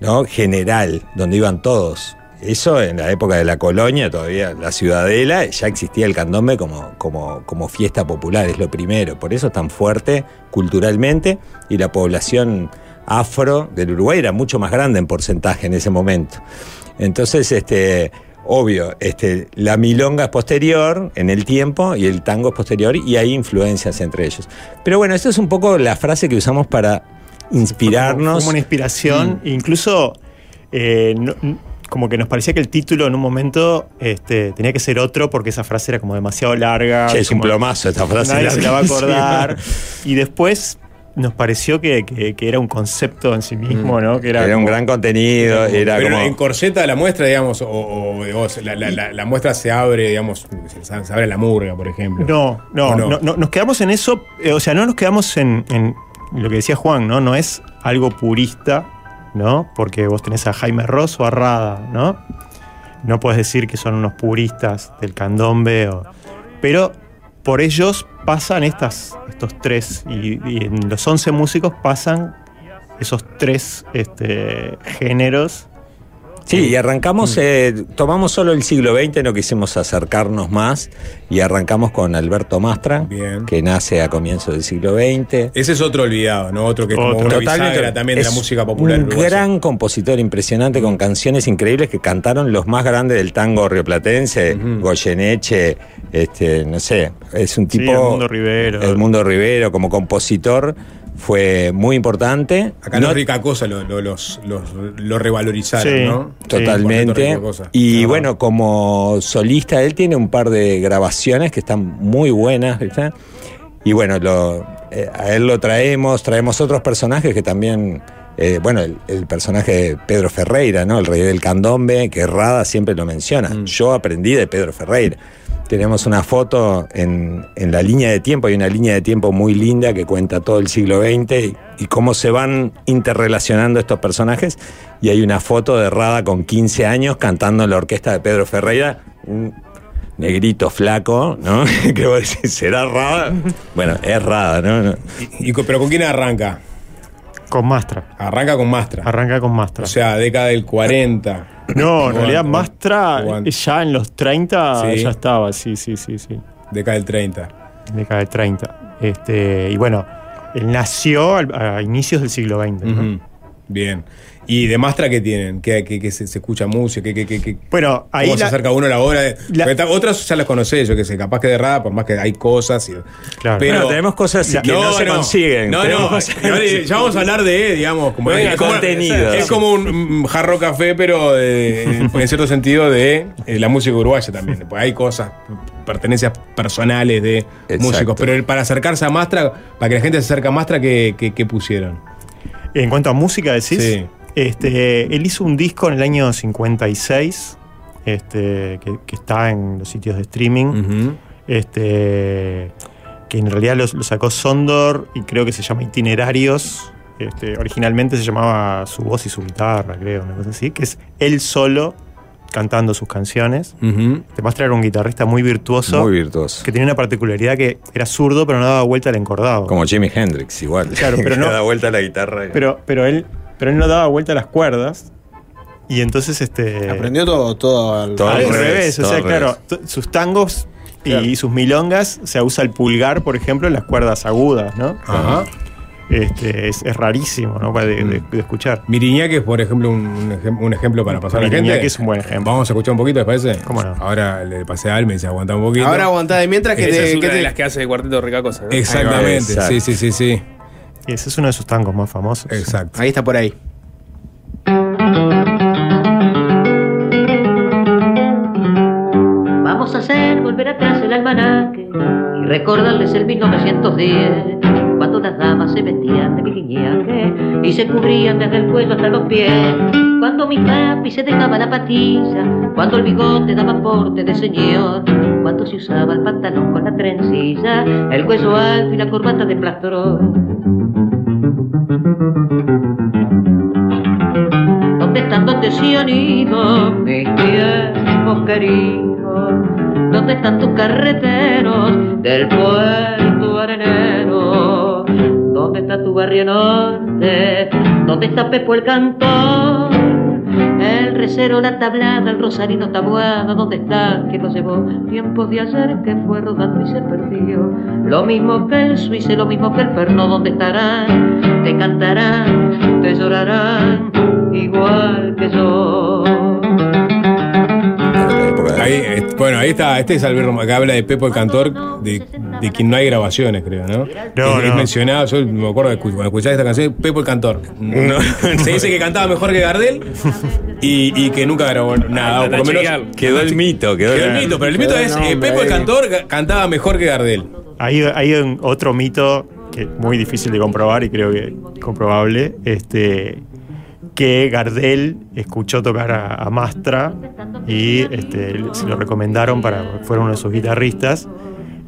¿no? General, donde iban todos. Eso en la época de la colonia, todavía la ciudadela, ya existía el candombe como, como, como fiesta popular, es lo primero. Por eso es tan fuerte culturalmente y la población afro del Uruguay era mucho más grande en porcentaje en ese momento. Entonces, este, obvio, este, la milonga es posterior en el tiempo y el tango es posterior y hay influencias entre ellos. Pero bueno, esta es un poco la frase que usamos para inspirarnos. Como una inspiración, incluso eh, no- como que nos parecía que el título en un momento este, tenía que ser otro porque esa frase era como demasiado larga. Che, es un como- plomazo esta frase Nadie se la va a acordar. Y después nos pareció que, que- que era un concepto en sí mismo, ¿no? Que era, Era un como- gran contenido, era Pero como... en corseta la muestra, digamos, o, o, digamos, la, la- la- la muestra se abre, digamos, se, abre la murga, por ejemplo. No, no, ¿O no? no, no, nos quedamos en eso, eh, o sea, no nos quedamos en, en lo que decía Juan, ¿no? No es algo purista, ¿no? Porque vos tenés a Jaime Ross o a Rada, ¿no? No puedes decir que son unos puristas del candombe, pero por ellos pasan estas, estos tres, y, y en los 11 músicos pasan esos tres este, géneros. Sí, y arrancamos, eh, tomamos solo el siglo XX, no quisimos acercarnos más, y arrancamos con Alberto Mastra, que nace a comienzos del siglo XX. Ese es otro olvidado, ¿no? Otro que es como una bisagra también de la música popular. Un uruguaya. gran compositor impresionante con canciones increíbles que cantaron los más grandes del tango rioplatense, Goyeneche, este, no sé, es un Sí, tipo. Edmundo Rivero. Edmundo Rivero, como compositor, fue muy importante. Acá No- los rica cosa lo, lo- los, los- lo revalorizaron, Sí, ¿no? Totalmente. Y bueno, como solista, él tiene un par de grabaciones que están muy buenas. ¿viste? Y bueno, lo- eh, a él lo traemos, traemos otros personajes que también. eh, bueno, el, el personaje de Pedro Ferreira, ¿no? El rey del candombe, que Rada siempre lo menciona. Yo aprendí de Pedro Ferreira. Tenemos una foto en, en la línea de tiempo, hay una línea de tiempo muy linda que cuenta todo el siglo XX y, y cómo se van interrelacionando estos personajes. Y hay una foto de Rada con 15 años cantando en la orquesta de Pedro Ferreira, un negrito flaco, ¿no? que vos decís, ¿será Rada? Bueno, es Rada, ¿no? Y, co- ¿Pero con quién arranca? Con Mastra. Arranca con Mastra. Arranca con Mastra. O sea, década del 40. No, en realidad Mastra ya en los 30 Sí. ya estaba, sí, sí, sí, sí. Década del 30. Década del 30. Este, y bueno, él nació a inicios del siglo XX. Bien. ¿Y de Mastra qué tienen? ¿Qué, qué- qué se, se escucha música? ¿Qué, qué, qué, qué- Bueno, ahí ¿Cómo se la- acerca uno a la de- ta- otras ya las conocés, yo que sé, capaz que de por más que hay cosas. y- Claro. Bueno, tenemos cosas que no se consiguen. No, no, cosas que ya, se vamos a hablar de, digamos, como, Venga, es como, contenido. es como un jarro café, pero de- en cierto sentido de eh, la música uruguaya también. Pues hay cosas, pertenencias personales de músicos. Pero para acercarse a Mastra, para que la gente se acerque a Mastra, ¿qué, qué- qué pusieron? En cuanto a música, decís. Sí. Este, él hizo un disco en el año 56, este, que, que está en los sitios de streaming. este, que en realidad lo, sacó Sondor y creo que se llama Itinerarios. Este, originalmente se llamaba Su voz y su guitarra, creo, una cosa así, que es él solo cantando sus canciones. Te muestra era un guitarrista muy virtuoso. Muy virtuoso. Que tenía una particularidad que era zurdo, pero no daba vuelta al encordado. Como Jimi Hendrix, igual. Claro, pero no- da vuelta a la guitarra. Pero, pero él, pero él no daba vuelta a las cuerdas. Y entonces este. Aprendió todo, todo al, revés. O todo sea, claro, sus tangos y Claro. sus milongas se usa el pulgar, por ejemplo, en las cuerdas agudas, ¿no? Ajá. Este, es, es rarísimo, ¿no? De, de- de escuchar. Miriñaque es, por ejemplo, un, un ejem- un ejemplo para pasar a la gente. Miriñaque es un buen ejemplo. Vamos a escuchar un poquito, ¿les parece? ¿Cómo no? Ahora le pasé a Alme y se aguanta un poquito. Ahora aguantá, de mientras que Esa te. es que una te- de las que hace el cuarteto Rica Cosa. ¿no? Exactamente, Exacto. sí, sí, sí, sí. Y ese es uno de sus tangos más famosos. Exacto. Ahí está por ahí. Vamos a hacer volver atrás el almanaque y recordarles el 1910, cuando las damas se vestían de miliñaque y se cubrían desde el cuello hasta los pies, cuando mi papi se dejaba la patilla, cuando el bigote daba porte de señor, cuando se usaba el pantalón con la trencilla, el cuello alto y la corbata de plastrón. ¿Dónde están, dónde se mis tiempos queridos? ¿Dónde están tus carreteros del puerto arenero? ¿Dónde está tu barrio norte? ¿Dónde está Pepo el cantor? El recero, la tablada, el rosarino tabuado, ¿dónde está? ¿Quién lo llevó? Tiempos de ayer que fue rodando y se perdió. Lo mismo que el suizo, lo mismo que el perno, ¿dónde estarán? Te cantarán, te llorarán, igual que yo. Ahí, eh, bueno, ahí está, este es Alberto que habla de Pepo el Cantor, de, de quien no hay grabaciones, creo, ¿no? No, es, es no. mencionado, yo me acuerdo de escu- cuando escuchaba esta canción, Pepo el Cantor. Se dice que cantaba mejor que Gardel y, y que nunca grabó nada, o por lo menos Quedó el mito, quedó, quedó el mito, pero el mito es eh, Pepo el Cantor cantaba mejor que Gardel. Hay, hay un- otro mito que es muy difícil de comprobar y creo que comprobable, este, que Gardel escuchó tocar a, a Mastra y este, se lo recomendaron para que fuera uno de sus guitarristas.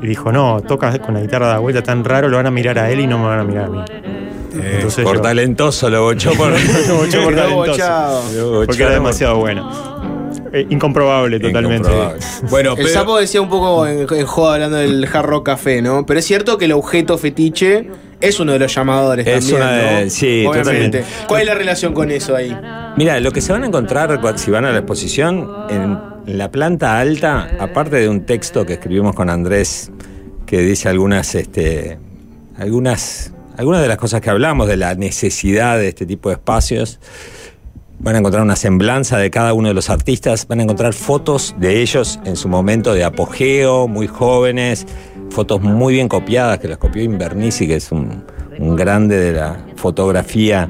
Y dijo, no, toca con la guitarra de vuelta tan raro, lo van a mirar a él y no me van a mirar a mí. Entonces por yo- talentoso lo bochó por. Lo bochó por talentoso. bochado. Lo Porque era demasiado bueno. Eh, incomprobable totalmente. Incomprobable. Bueno, El sapo decía un poco en, en juego hablando del Hard Rock Café, ¿no? Pero es cierto que el objeto fetiche es uno de los llamadores Es también, una de- ¿no? sí, Obviamente. totalmente. ¿Cuál es la relación con eso ahí? Mira, lo que se van a encontrar si van a la exposición, en la planta alta, aparte de un texto que escribimos con Andrés, que dice algunas, este, algunas, algunas de las cosas que hablamos, de la necesidad de este tipo de espacios, van a encontrar una semblanza de cada uno de los artistas, van a encontrar fotos de ellos en su momento de apogeo, muy jóvenes, fotos muy bien copiadas, que las copió Invernici, que es un, un grande de la fotografía,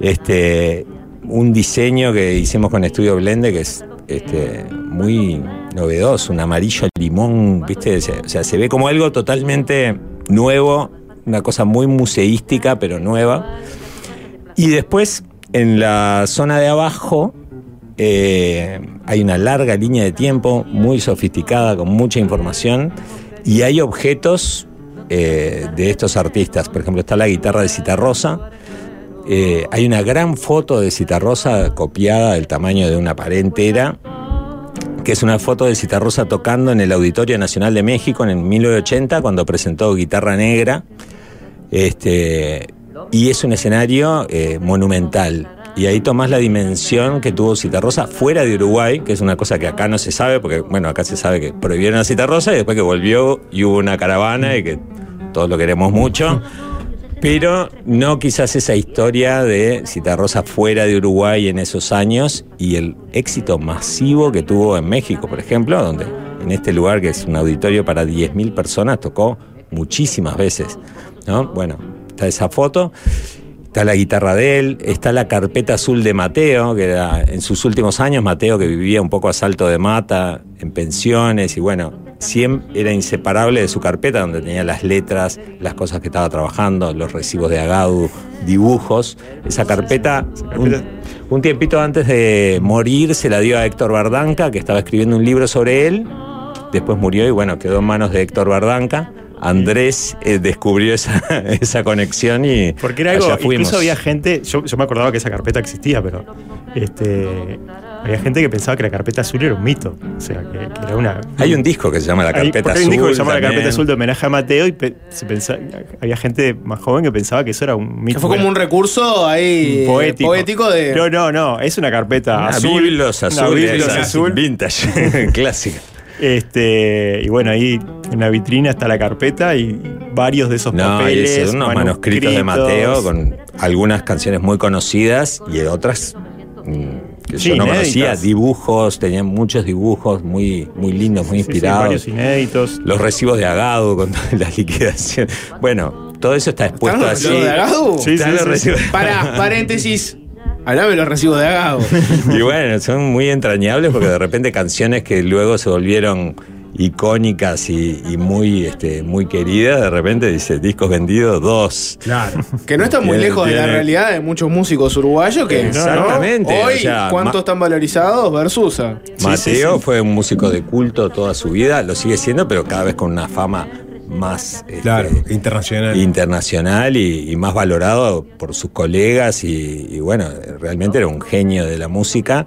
este, un diseño que hicimos con Estudio Blende, que es este, muy novedoso, un amarillo limón, ¿viste? O sea, se ve como algo totalmente nuevo, una cosa muy museística, pero nueva. Y después, en la zona de abajo, eh, hay una larga línea de tiempo, muy sofisticada, con mucha información, y hay objetos eh, de estos artistas. Por ejemplo, está la guitarra de Citarrosa. Eh, hay una gran foto de Citarrosa copiada del tamaño de una pared entera, que es una foto de Citarrosa tocando en el Auditorio Nacional de México en 1980, cuando presentó Guitarra Negra. Este, y es un escenario eh, monumental. Y ahí tomás la dimensión que tuvo Citarrosa fuera de Uruguay, que es una cosa que acá no se sabe, porque bueno, acá se sabe que prohibieron a Citarrosa y después que volvió y hubo una caravana y que todos lo queremos mucho. Pero no quizás esa historia de Citarrosa fuera de Uruguay en esos años y el éxito masivo que tuvo en México, por ejemplo, donde en este lugar que es un auditorio para 10.000 personas tocó muchísimas veces. ¿no? Bueno, está esa foto. Está la guitarra de él, está la carpeta azul de Mateo, que era en sus últimos años, Mateo que vivía un poco a salto de mata, en pensiones, y bueno, siempre era inseparable de su carpeta, donde tenía las letras, las cosas que estaba trabajando, los recibos de Agadu, dibujos. Esa carpeta, un, un tiempito antes de morir, se la dio a Héctor Bardanca, que estaba escribiendo un libro sobre él. Después murió y bueno, quedó en manos de Héctor Bardanca. Andrés eh, descubrió esa, esa conexión y Porque era algo, incluso había gente, yo, yo me acordaba que esa carpeta existía, pero este, había gente que pensaba que la carpeta azul era un mito. O sea, que, que era una. Hay un disco que se llama La Hay- Carpeta porque hay un disco que se Azul llama La. Carpeta Azul de homenaje a Mateo y pe- se pensaba- había gente más joven que pensaba que eso era un mito. Que fue como un recurso ahí eh, poético. poético de. No, no, no, es una carpeta Una azul. Biblos una azul, Biblos esa, azul. vintage, clásica. Este, y bueno, ahí en la vitrina está la carpeta y varios de esos No, y papeles. ese, unos manuscritos de Mateo con algunas canciones muy conocidas y otras mm, que Sí, yo no inéditas. conocía, dibujos, tenían muchos dibujos muy, muy lindos, muy Sí, sí, inspirados. varios inéditos. Los recibos de Agado con todas las liquidaciones. Bueno, todo eso está expuesto ¿Están así. los de los recibos. Para, paréntesis. Hablame los recibos de Agado. Y bueno, son muy entrañables porque de repente canciones que luego se volvieron icónicas y, y muy, este, muy queridas, de repente dice discos vendidos dos. Claro. Que no está muy Tiene- lejos de la realidad de muchos músicos uruguayos que Exactamente, ¿no? hoy o sea, cuánto ma- están valorizados versus a- Mateo fue un músico de culto toda su vida, lo sigue siendo, pero cada vez con una fama más este, Claro, internacional. internacional y, y más valorado por sus colegas y, y bueno, realmente era un genio de la música.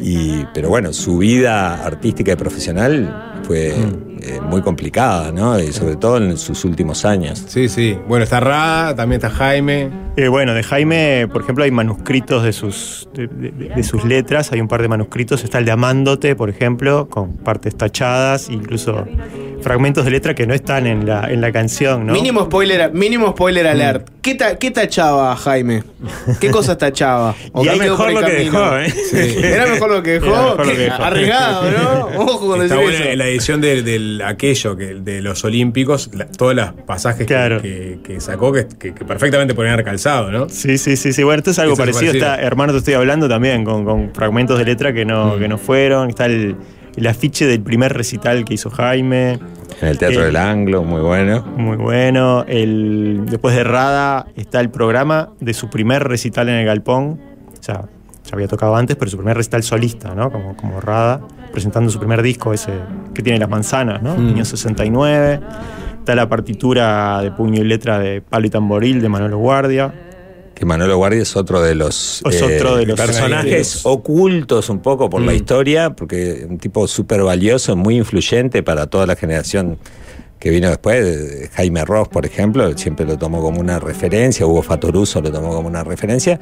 Y, pero bueno, su vida artística y profesional fue eh, muy complicada, ¿no? Y sobre todo en sus últimos años. Sí, sí. Bueno, está Ra, también está Jaime. Eh, bueno, de Jaime, por ejemplo, hay manuscritos de sus, de, de- de sus letras, hay un par de manuscritos, está el de Amándote, por ejemplo, con partes tachadas, incluso fragmentos de letra que no están en la, en la canción, ¿no? Mínimo spoiler, mínimo spoiler alert. ¿Qué, ta- qué tachaba Jaime? ¿Qué cosas tachaba? ¿O Y quedó por mejor lo que dejó, ¿eh? Sí. Era mejor lo que dejó. Era mejor lo que dejó. Arriesgado, ¿no? Ojo con Está decir buena eso. la edición de, del aquello, que, de los Olímpicos, la- todos los pasajes que- Claro. que, que sacó que, que- que perfectamente podrían haber calzado, ¿no? Sí, sí, sí, sí. Bueno, esto es algo parecido. parecido. Está Hermano, te estoy hablando también, con, con fragmentos de letra que no, que no fueron. Está el, el afiche del primer recital que hizo Jaime. En el Teatro Eh, del Anglo, muy bueno. Muy bueno. El, después de Rada está el programa de su primer recital en el Galpón. O sea, ya había tocado antes, pero su primer recital solista, ¿no? Como, como Rada, presentando su primer disco, ese que tiene las manzanas, ¿no? Mm. Año 69. Está la partitura de puño y letra de Palo y Tamboril de Manolo Guardia. Que Manolo Guardia es otro de los, Es otro de los personajes ocultos un poco por la Mm. historia, porque un tipo súper valioso, muy influyente para toda la generación que vino después. de Jaime Ross, por ejemplo, siempre lo tomó como una referencia, Hugo Fatoruso lo tomó como una referencia.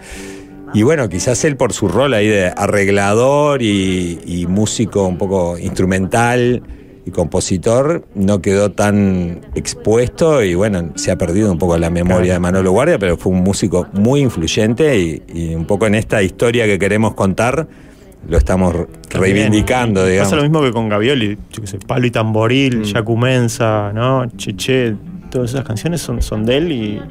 Y bueno, quizás él por su rol ahí de arreglador y, y músico un poco instrumental y compositor no quedó tan expuesto y bueno, se ha perdido un poco la memoria de Manolo Guardia, pero fue un músico muy influyente y, y un poco en esta historia que queremos contar lo estamos reivindicando, También. digamos. Pasa lo mismo que con Gavioli, yo qué sé, Palo y Tamboril, Mm. Yacumensa, ¿no? Cheche, todas esas canciones son, son de él y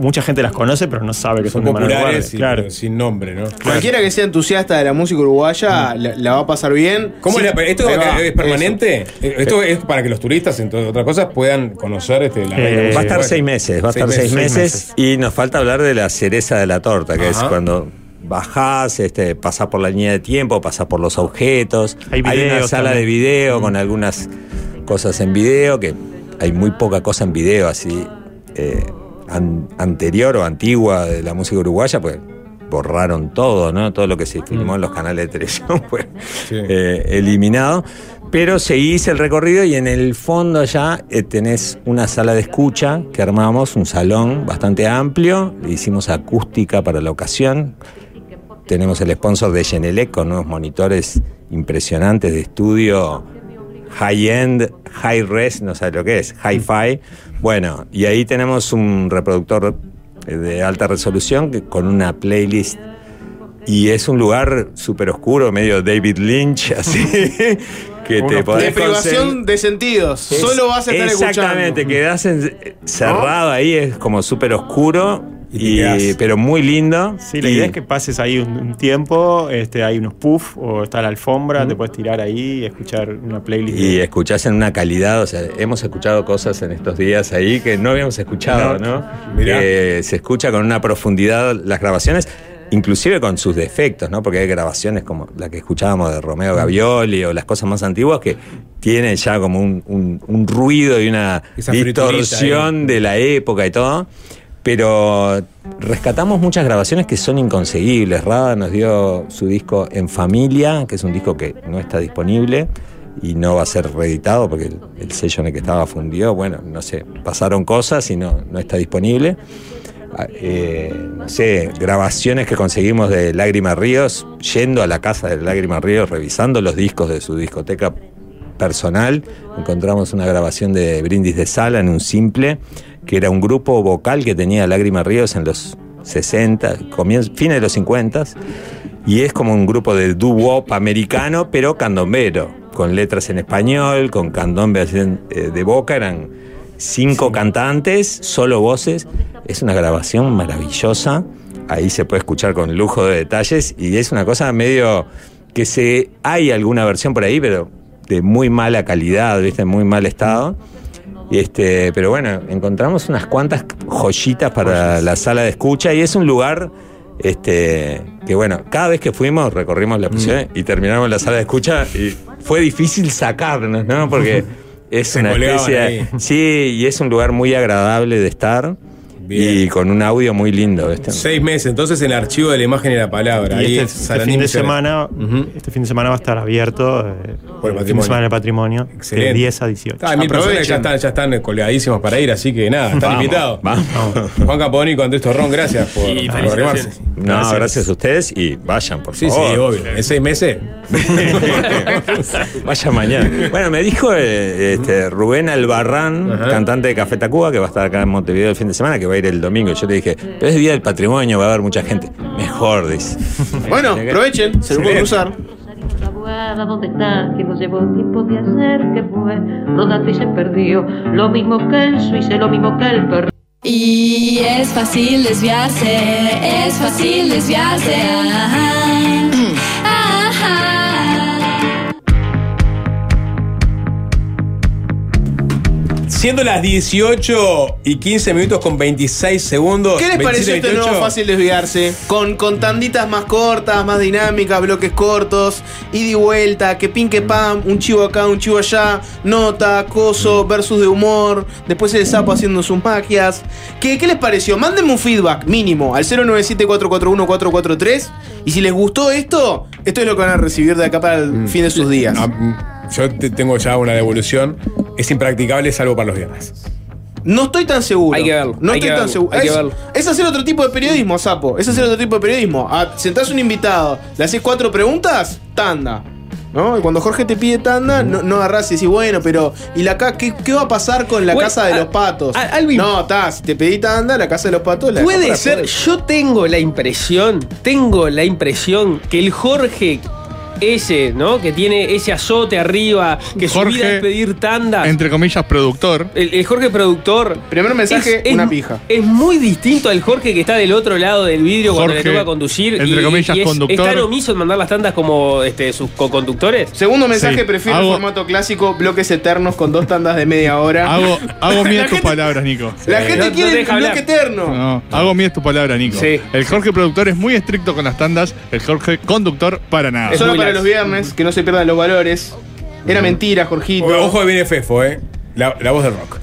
mucha gente las conoce, pero no sabe que son, de populares Guardia, y- claro. sin nombre, ¿no? Cualquiera que sea entusiasta de la música uruguaya la, la va a pasar bien. ¿Cómo Sí, es la- ¿Esto va- es permanente? Eh, ¿Esto es para que los turistas, entre otras cosas, puedan conocer este, la reina va a estar seis meses, va a estar seis meses, y nos falta hablar de la cereza de la torta, que es cuando bajás, este, pasás por la línea de tiempo, pasás por los objetos, Hay una videos sala también. de video con algunas cosas en video, que hay muy poca cosa en video así eh, an- anterior o antigua de la música uruguaya, pues borraron todo, ¿no? Todo lo que se filmó en los canales de televisión fue eh, eliminado. Pero seguís el recorrido y en el fondo ya eh, tenés una sala de escucha que armamos, un salón bastante amplio, le hicimos acústica para la ocasión. Tenemos el sponsor de Genelec con unos monitores impresionantes de estudio high-end, high-res, no sé lo que es, hi-fi. Bueno, y ahí tenemos un reproductor de alta resolución con una playlist y es un lugar súper oscuro, medio David Lynch, así, que te de podés privación de sentidos. es- Solo vas a estar Exactamente, escuchando. quedás en- cerrado ahí, es como súper oscuro, y, pero muy lindo. Sí, la Y- idea es que pases ahí un, un tiempo, este, hay unos puff o está la alfombra, te puedes tirar ahí y escuchar una playlist. Y escuchás en una calidad, o sea, hemos escuchado cosas en estos días ahí que no habíamos escuchado, No. ¿no? Se escucha con una profundidad las grabaciones, inclusive con sus defectos, ¿no? Porque hay grabaciones como la que escuchábamos de Romeo Gavioli o las cosas más antiguas que tienen ya como un, un- un ruido y una Esa friturita distorsión de la época y todo. Pero rescatamos muchas grabaciones que son inconseguibles. Rada nos dio su disco En Familia, que es un disco que no está disponible y no va a ser reeditado porque el, el sello en el que estaba fundió. Bueno, no sé, pasaron cosas y no, no está disponible. Ah, eh, no sé, grabaciones que conseguimos de Lágrima Ríos, yendo a la casa de Lágrima Ríos, revisando los discos de su discoteca personal, encontramos una grabación de Brindis de Sala en un simple, que era un grupo vocal que tenía Lágrima Ríos en los 60, comienzo, fines de los 50, y es como un grupo de doo-wop americano, pero candombero, con letras en español, con candombe eh, de boca, eran cinco cantantes, solo voces, es una grabación maravillosa, ahí se puede escuchar con lujo de detalles, y es una cosa medio que se hay alguna versión por ahí, pero de muy mala calidad, ¿viste? en muy mal estado. Y Este, pero bueno, encontramos unas cuantas joyitas para la sala de escucha y es un lugar este, que bueno, cada vez que fuimos recorrimos la prisión y terminamos la sala de escucha y fue difícil sacarnos, ¿no? Porque es Se una especie, ahí. sí, y es un lugar muy agradable de estar y con un audio muy lindo, ¿viste? Seis meses, entonces en el archivo de la imagen y la palabra. Y Ahí este, es este fin de semana, este fin de semana va a estar abierto eh, Por el el fin de patrimonio. semana del patrimonio Excelente. de 10 a 18. Ah, mil personas que ya están, ya están colgadísimos para ir, así que nada, están Vamos, invitados. vamos. Juan Caponico, Andrés Torrón, gracias por, Y por. No, gracias. a ustedes y vayan, por Sí, favor. sí, obvio. En seis meses. Vaya mañana. Bueno, me dijo eh, este, Rubén Albarrán, cantante de Café Tacuba, que va a estar acá en Montevideo el fin de semana, que va a ir el domingo. Yo le dije, pero es día del patrimonio, va a haber mucha gente. Mejor, dice. Bueno, aprovechen, se lo pueden cruzar. La abogada, ¿dónde está? Que no llevó tiempo de hacer, que fue rodando y se perdió. Lo mismo que el suizo, lo mismo que el perro. Y es fácil desviarse, es fácil desviarse. Ajá. Siendo las 18 y 15 minutos con 26 segundos. ¿Qué les 27, pareció este 28? nuevo fácil desviarse? Con, con tanditas más cortas, más dinámicas, bloques cortos, ida y vuelta, que pin que pam, un chivo acá, un chivo allá, nota, coso, versus de humor, después el sapo haciendo sus magias. ¿Qué, qué les pareció? Mándenme un feedback mínimo al 097-441-443 y si les gustó esto, esto es lo que van a recibir de acá para el fin de sus días. Ah, mm, yo te- tengo ya una devolución. Es impracticable salvo para los viernes. No estoy tan seguro. Hay que verlo, No hay estoy que tan seguro. hay que es, verlo. es hacer otro tipo de periodismo, sapo. Es hacer otro tipo de periodismo. Ah, sentás un invitado, le haces cuatro preguntas, tanda. ¿No? Y cuando Jorge te pide tanda, no, no agarrás y decís, bueno, pero. ¿Y la ca qué, qué va a pasar con la Bueno, casa de a- los patos? a- Alvin. no, está, si te pedí tanda, la casa de los patos la Puede ser, yo tengo la impresión, tengo la impresión que el Jorge ese, ¿no? Que tiene ese azote arriba, que su Jorge, vida es pedir tandas. Entre comillas, productor. El, el Jorge productor. Primer mensaje, una pija. Es muy distinto al Jorge que está del otro lado del vidrio cuando le toca conducir. entre comillas, es, conductor. ¿Es tan omiso en mandar las tandas como este, sus co-conductores? Segundo mensaje, Sí, prefiero hago- el formato clásico, bloques eternos con dos tandas de media hora. Hago, hago mías tus palabras, Nico. La gente No- no quiere te el bloque eterno. No, hago mías tus palabras, Nico. Sí. El Jorge productor es muy estricto con las tandas, el Jorge conductor para nada. Solo para los viernes, que no se pierdan los valores. Era mentira, Jorgito. Ojo que viene Fefo, ¿eh? La, la voz del rock.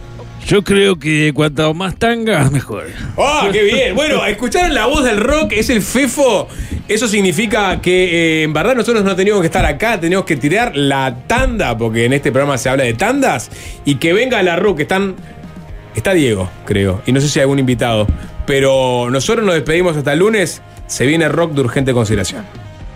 Yo creo que cuanto más tangas, mejor. ¡Ah, qué bien! Bueno, escucharon la voz del rock, es el FEFO. Eso significa que eh, en verdad nosotros no teníamos que estar acá, teníamos que tirar la tanda, porque en este programa se habla de tandas, y que venga la rock, están. Está Diego, creo, y no sé si hay algún invitado. Pero nosotros nos despedimos hasta el lunes. Se viene rock de urgente consideración.